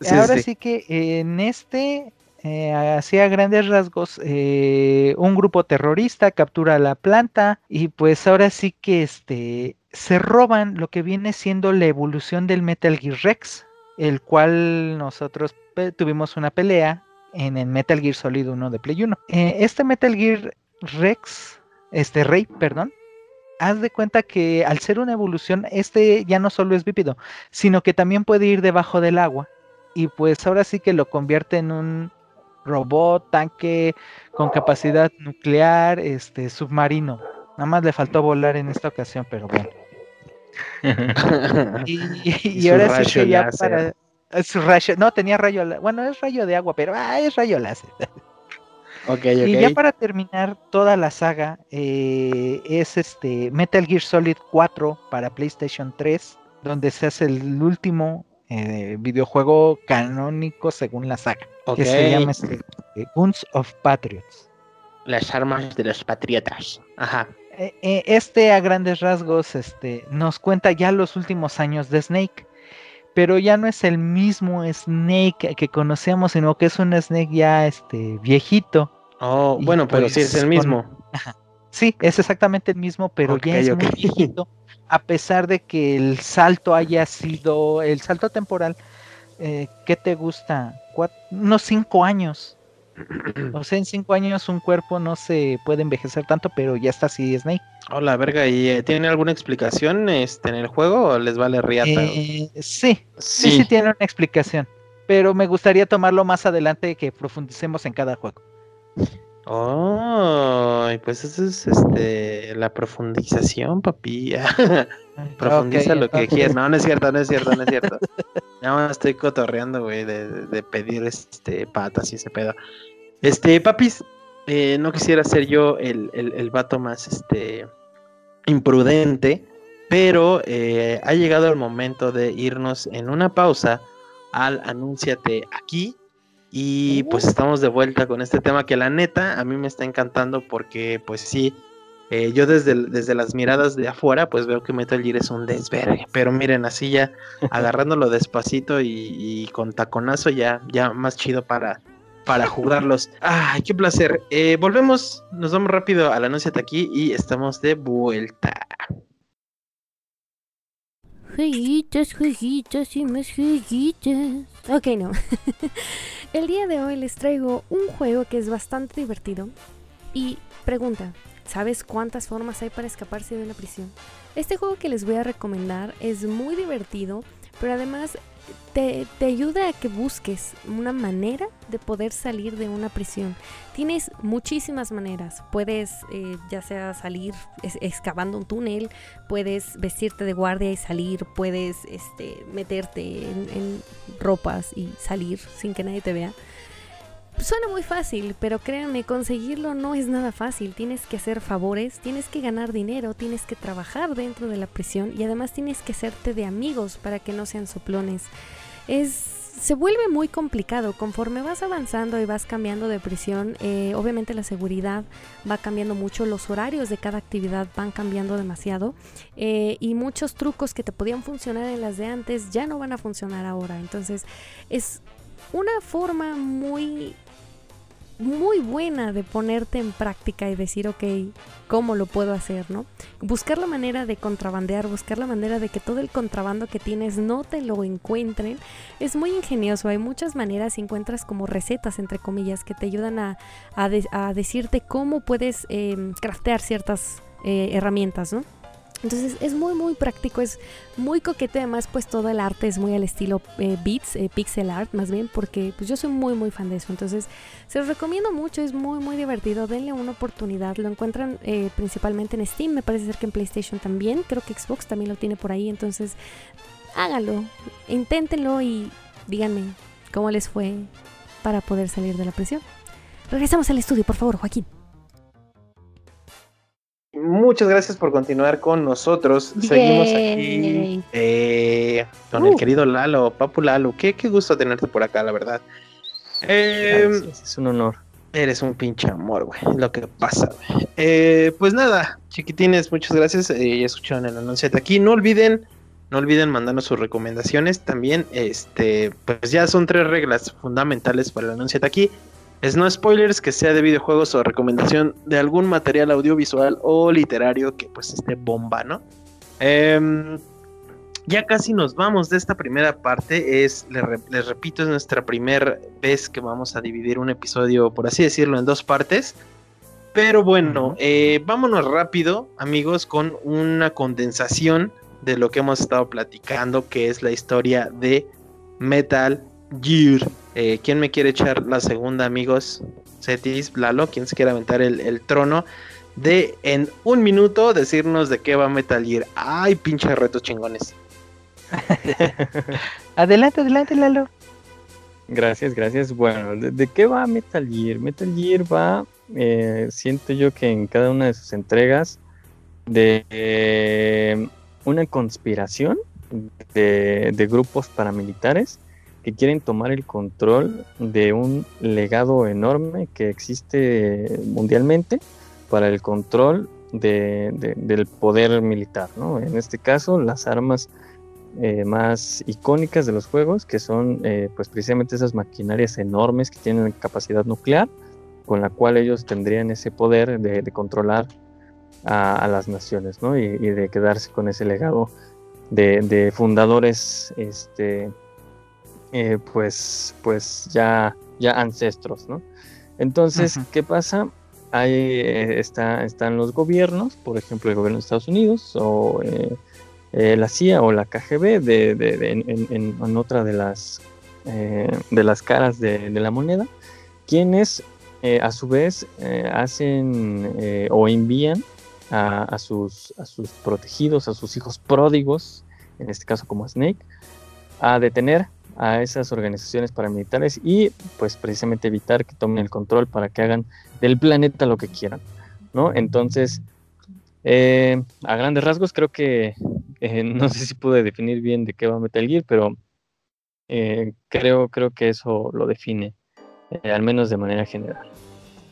Sí, Ahora sí. sí que en este, eh, así a grandes rasgos, eh, un grupo terrorista captura la planta y pues ahora sí que este, se roban lo que viene siendo la evolución del Metal Gear Rex, el cual nosotros tuvimos una pelea en el Metal Gear Solid 1 de Play 1. Eh, este Metal Gear Rex, este Rey, perdón, haz de cuenta que al ser una evolución, este ya no solo es bípedo, sino que también puede ir debajo del agua. Y pues ahora sí que lo convierte en un robot, tanque con capacidad nuclear, este submarino. Nada más le faltó volar en esta ocasión, pero bueno. Y, ahora sí que ya láser. para eh, su rayo, no tenía rayo, bueno es rayo de agua, pero ah, es rayo láser. ok, Y ya para terminar toda la saga, eh, es este Metal Gear Solid 4 para PlayStation 3, donde se hace el último eh, videojuego canónico según la saga, Que se llama este, eh, Guns of Patriots. Las armas de los patriotas. Ajá. Eh, eh, Este a grandes rasgos este, nos cuenta ya los últimos años de Snake, pero ya no es el mismo Snake que conocíamos, sino que es un Snake ya este, viejito. Oh, Y bueno, pero sí es pues el con- mismo. Sí, es exactamente el mismo, pero Ok, ya es muy viejito, a pesar de que el salto haya sido, el salto temporal, eh, ¿qué te gusta? Unos cinco años. O sea, en cinco años un cuerpo no se puede envejecer tanto, pero ya está así Snake. Hola, verga, ¿y eh, tiene alguna explicación este, en el juego o les vale riata? Eh, sí, sí, sí Sí, tiene una explicación, pero me gustaría tomarlo más adelante que profundicemos en cada juego. Oh, pues eso es este la profundización, papi. Profundiza lo que quieras. No, no es cierto, no es cierto, no es cierto. No, estoy cotorreando, güey, de, de- de pedir este patas y ese pedo. Este, papis, eh, no quisiera ser yo el, el, el vato más este imprudente, pero eh, ha llegado el momento de irnos en una pausa al Anúnciate aquí. Y pues estamos de vuelta con este tema que la neta a mí me está encantando porque pues sí, eh, yo desde, desde las miradas de afuera pues veo que Metal Gear es un desvergue, pero miren así ya agarrándolo despacito y, y con taconazo ya, ya más chido para, para jugarlos. ¡Ay, qué placer! Eh, volvemos, nos vamos rápido al anuncio de aquí y estamos de vuelta. Jueguitos, jueguitos y más jueguitos. Ok, no. El día de hoy les traigo un juego que es bastante divertido. Y pregunta, ¿sabes cuántas formas hay para escaparse de una prisión? Este juego que les voy a recomendar es muy divertido, pero además te, te ayuda a que busques una manera de poder salir de una prisión. Tienes muchísimas maneras. Puedes eh, ya sea salir excavando un túnel, puedes vestirte de guardia y salir, puedes este, meterte en, en ropas y salir sin que nadie te vea. Suena muy fácil, pero créanme, conseguirlo no es nada fácil. Tienes que hacer favores, tienes que ganar dinero, tienes que trabajar dentro de la prisión y además tienes que hacerte de amigos para que no sean soplones. Es, se vuelve muy complicado conforme vas avanzando y vas cambiando de prisión. eh, obviamente la seguridad va cambiando mucho, los horarios de cada actividad van cambiando demasiado eh, y muchos trucos que te podían funcionar en las de antes ya no van a funcionar ahora. Entonces es una forma muy muy buena de ponerte en práctica y decir, ok, ¿cómo lo puedo hacer, no? Buscar la manera de contrabandear, buscar la manera de que todo el contrabando que tienes no te lo encuentren, es muy ingenioso. Hay muchas maneras encuentras como recetas, entre comillas, que te ayudan a, a, de- a decirte cómo puedes eh, craftear ciertas eh, herramientas, ¿no? Entonces es muy muy práctico, es muy coquete, además pues todo el arte es muy al estilo eh, beats, eh, pixel art más bien, porque pues yo soy muy muy fan de eso, entonces se los recomiendo mucho, es muy muy divertido, denle una oportunidad, lo encuentran eh, principalmente en Steam, me parece ser que en PlayStation también, creo que Xbox también lo tiene por ahí, entonces háganlo, inténtenlo y díganme cómo les fue para poder salir de la prisión. Regresamos al estudio, por favor, Joaquín. Muchas gracias por continuar con nosotros. Seguimos aquí eh, con el Uh. querido Lalo, Papu Lalo. Qué, qué gusto tenerte por acá, la verdad. Eh, es un honor. Eres un pinche amor, güey. Lo que pasa, güey. Eh, pues nada, chiquitines, muchas gracias. Eh, ya escucharon el anuncio de aquí. No olviden, no olviden mandarnos sus recomendaciones. También, este, pues ya son tres reglas fundamentales para el anuncio de aquí. Es no spoilers, que sea de videojuegos o recomendación de algún material audiovisual o literario que pues esté bomba, ¿no? Em, ya casi nos vamos de esta primera parte. Es, les, re- les repito, es nuestra primera vez que vamos a dividir un episodio, por así decirlo, en dos partes. Pero bueno, eh, vámonos rápido, amigos, con una condensación de lo que hemos estado platicando, que es la historia de Metal Gear. Eh, ¿Quién me quiere echar la segunda, amigos? Cetis, Lalo, ¿quién se quiere aventar el, el trono? De en un minuto decirnos de qué va Metal Gear. Ay, pinche retos chingones. Adelante, adelante, Lalo. Gracias, gracias. Bueno, ¿de, de qué va Metal Gear? Metal Gear va, eh, siento yo que en cada una de sus entregas, de eh, una conspiración de, de grupos paramilitares que quieren tomar el control de un legado enorme que existe mundialmente para el control de- de- del poder militar, ¿no? En este caso, las armas eh, más icónicas de los juegos, que son eh, pues precisamente esas maquinarias enormes que tienen capacidad nuclear, con la cual ellos tendrían ese poder de, controlar a, las naciones, ¿no? Y, y de quedarse con ese legado de, de fundadores, este, eh, pues, pues ya, ya ancestros, ¿no? Entonces. ¿qué pasa? Ahí eh, está, están los gobiernos, por ejemplo, el gobierno de Estados Unidos o eh, eh, la CIA o la KGB de, de- de- en, en- en otra de las, de las caras de, la moneda, quienes a su vez hacen o envían a, a sus, a sus protegidos, a sus hijos pródigos, en este caso como Snake, a detener a esas organizaciones paramilitares y pues precisamente evitar que tomen el control para que hagan del planeta lo que quieran, ¿no? Entonces, eh, a grandes rasgos creo que eh, no sé si pude definir bien de qué va Metal Gear, pero eh, creo, creo que eso lo define, eh, al menos de manera general.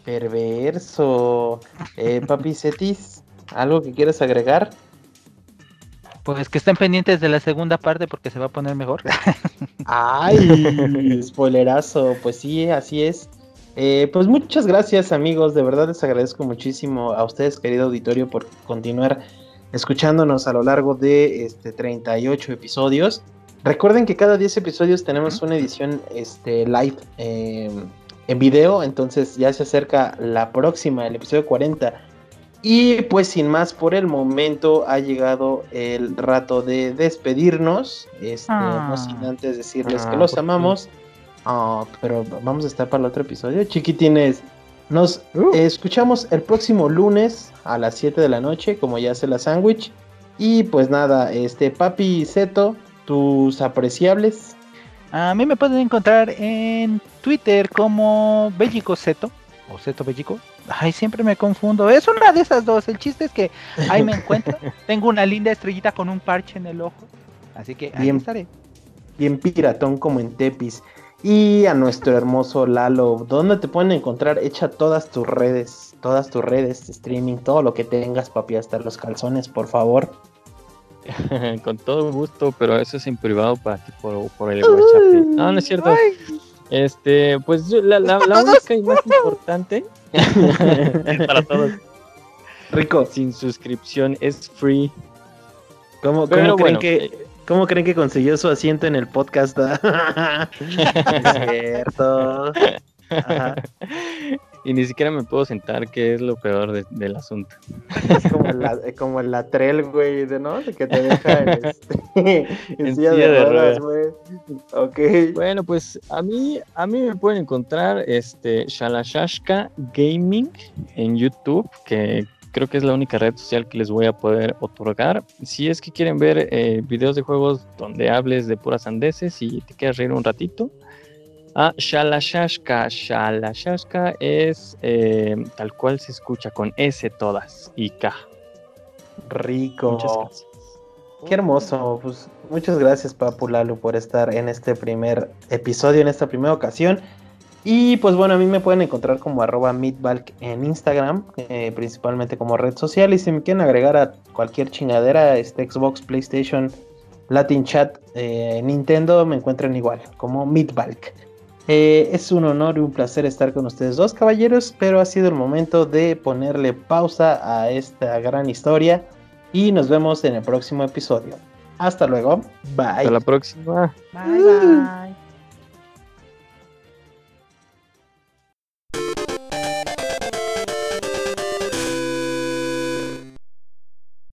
Perverso. Papi Cetis, ¿algo que quieras agregar? Pues que estén pendientes de la segunda parte porque se va a poner mejor. Ay, spoilerazo. Pues sí, así es. Eh, pues muchas gracias amigos, de verdad les agradezco muchísimo a ustedes querido auditorio por continuar escuchándonos a lo largo de este 38 episodios. Recuerden que cada 10 episodios tenemos una edición este, live eh, en video, entonces ya se acerca la próxima, el episodio 40. Y pues sin más por el momento ha llegado el rato de despedirnos. Este, Ah. no sin antes decirles Ah, que los amamos. Ah, pero vamos a estar para el otro episodio. Chiquitines, nos Uh. escuchamos el próximo lunes a las 7 de la noche, como ya hace la sándwich. Y pues nada, este Papi Zeto, tus apreciables. A mí me pueden encontrar en Twitter como Bellico Zeto o Zeto Bellico. Ay, siempre me confundo. Es una de esas dos. El chiste es que ahí me encuentro. Tengo una linda estrellita con un parche en el ojo. Así que ahí Bien. estaré. bien piratón como en Tepis. Y a nuestro hermoso Lalo, ¿dónde te pueden encontrar? Echa todas tus redes, todas tus redes, streaming, todo lo que tengas, papi, hasta los calzones, por favor. Con todo gusto, pero eso es en privado para ti por, por el WhatsApp. No, no es cierto. Ay, Este, pues la, la, la única y más importante para todos, Rico, sin suscripción es free. ¿cómo, Pero cómo creen bueno, que, eh, ¿cómo creen que consiguió su asiento en el podcast? es cierto. Ajá. Y ni siquiera me puedo sentar, que es lo peor de- del asunto. Es como el, la- como el latrel, güey, de, ¿no? De que te deja en, este, en En silla de ruedas, güey. Ok. Bueno, pues a mí, a mí me pueden encontrar este Shalashashka Gaming en YouTube, que creo que es la única red social que les voy a poder otorgar. Si es que quieren ver eh, videos de juegos donde hables de puras andeses y te quieres reír un ratito, a Shalashashka. Shalashashka es eh, tal cual se escucha con S todas y K. Rico. Muchas gracias. Qué hermoso. Pues muchas gracias, Papu Lalo, por estar en este primer episodio, en esta primera ocasión. Y pues bueno, a mí me pueden encontrar como arroba meatbalk en Instagram, eh, principalmente como red social. Y si me quieren agregar a cualquier chingadera, este Xbox, PlayStation, Latin Chat, eh, Nintendo, me encuentran igual, como meatbalk. Eh, es un honor y un placer estar con ustedes dos, caballeros, pero ha sido el momento de ponerle pausa a esta gran historia y nos vemos en el próximo episodio. Hasta luego. Bye. Hasta la próxima. Bye, bye.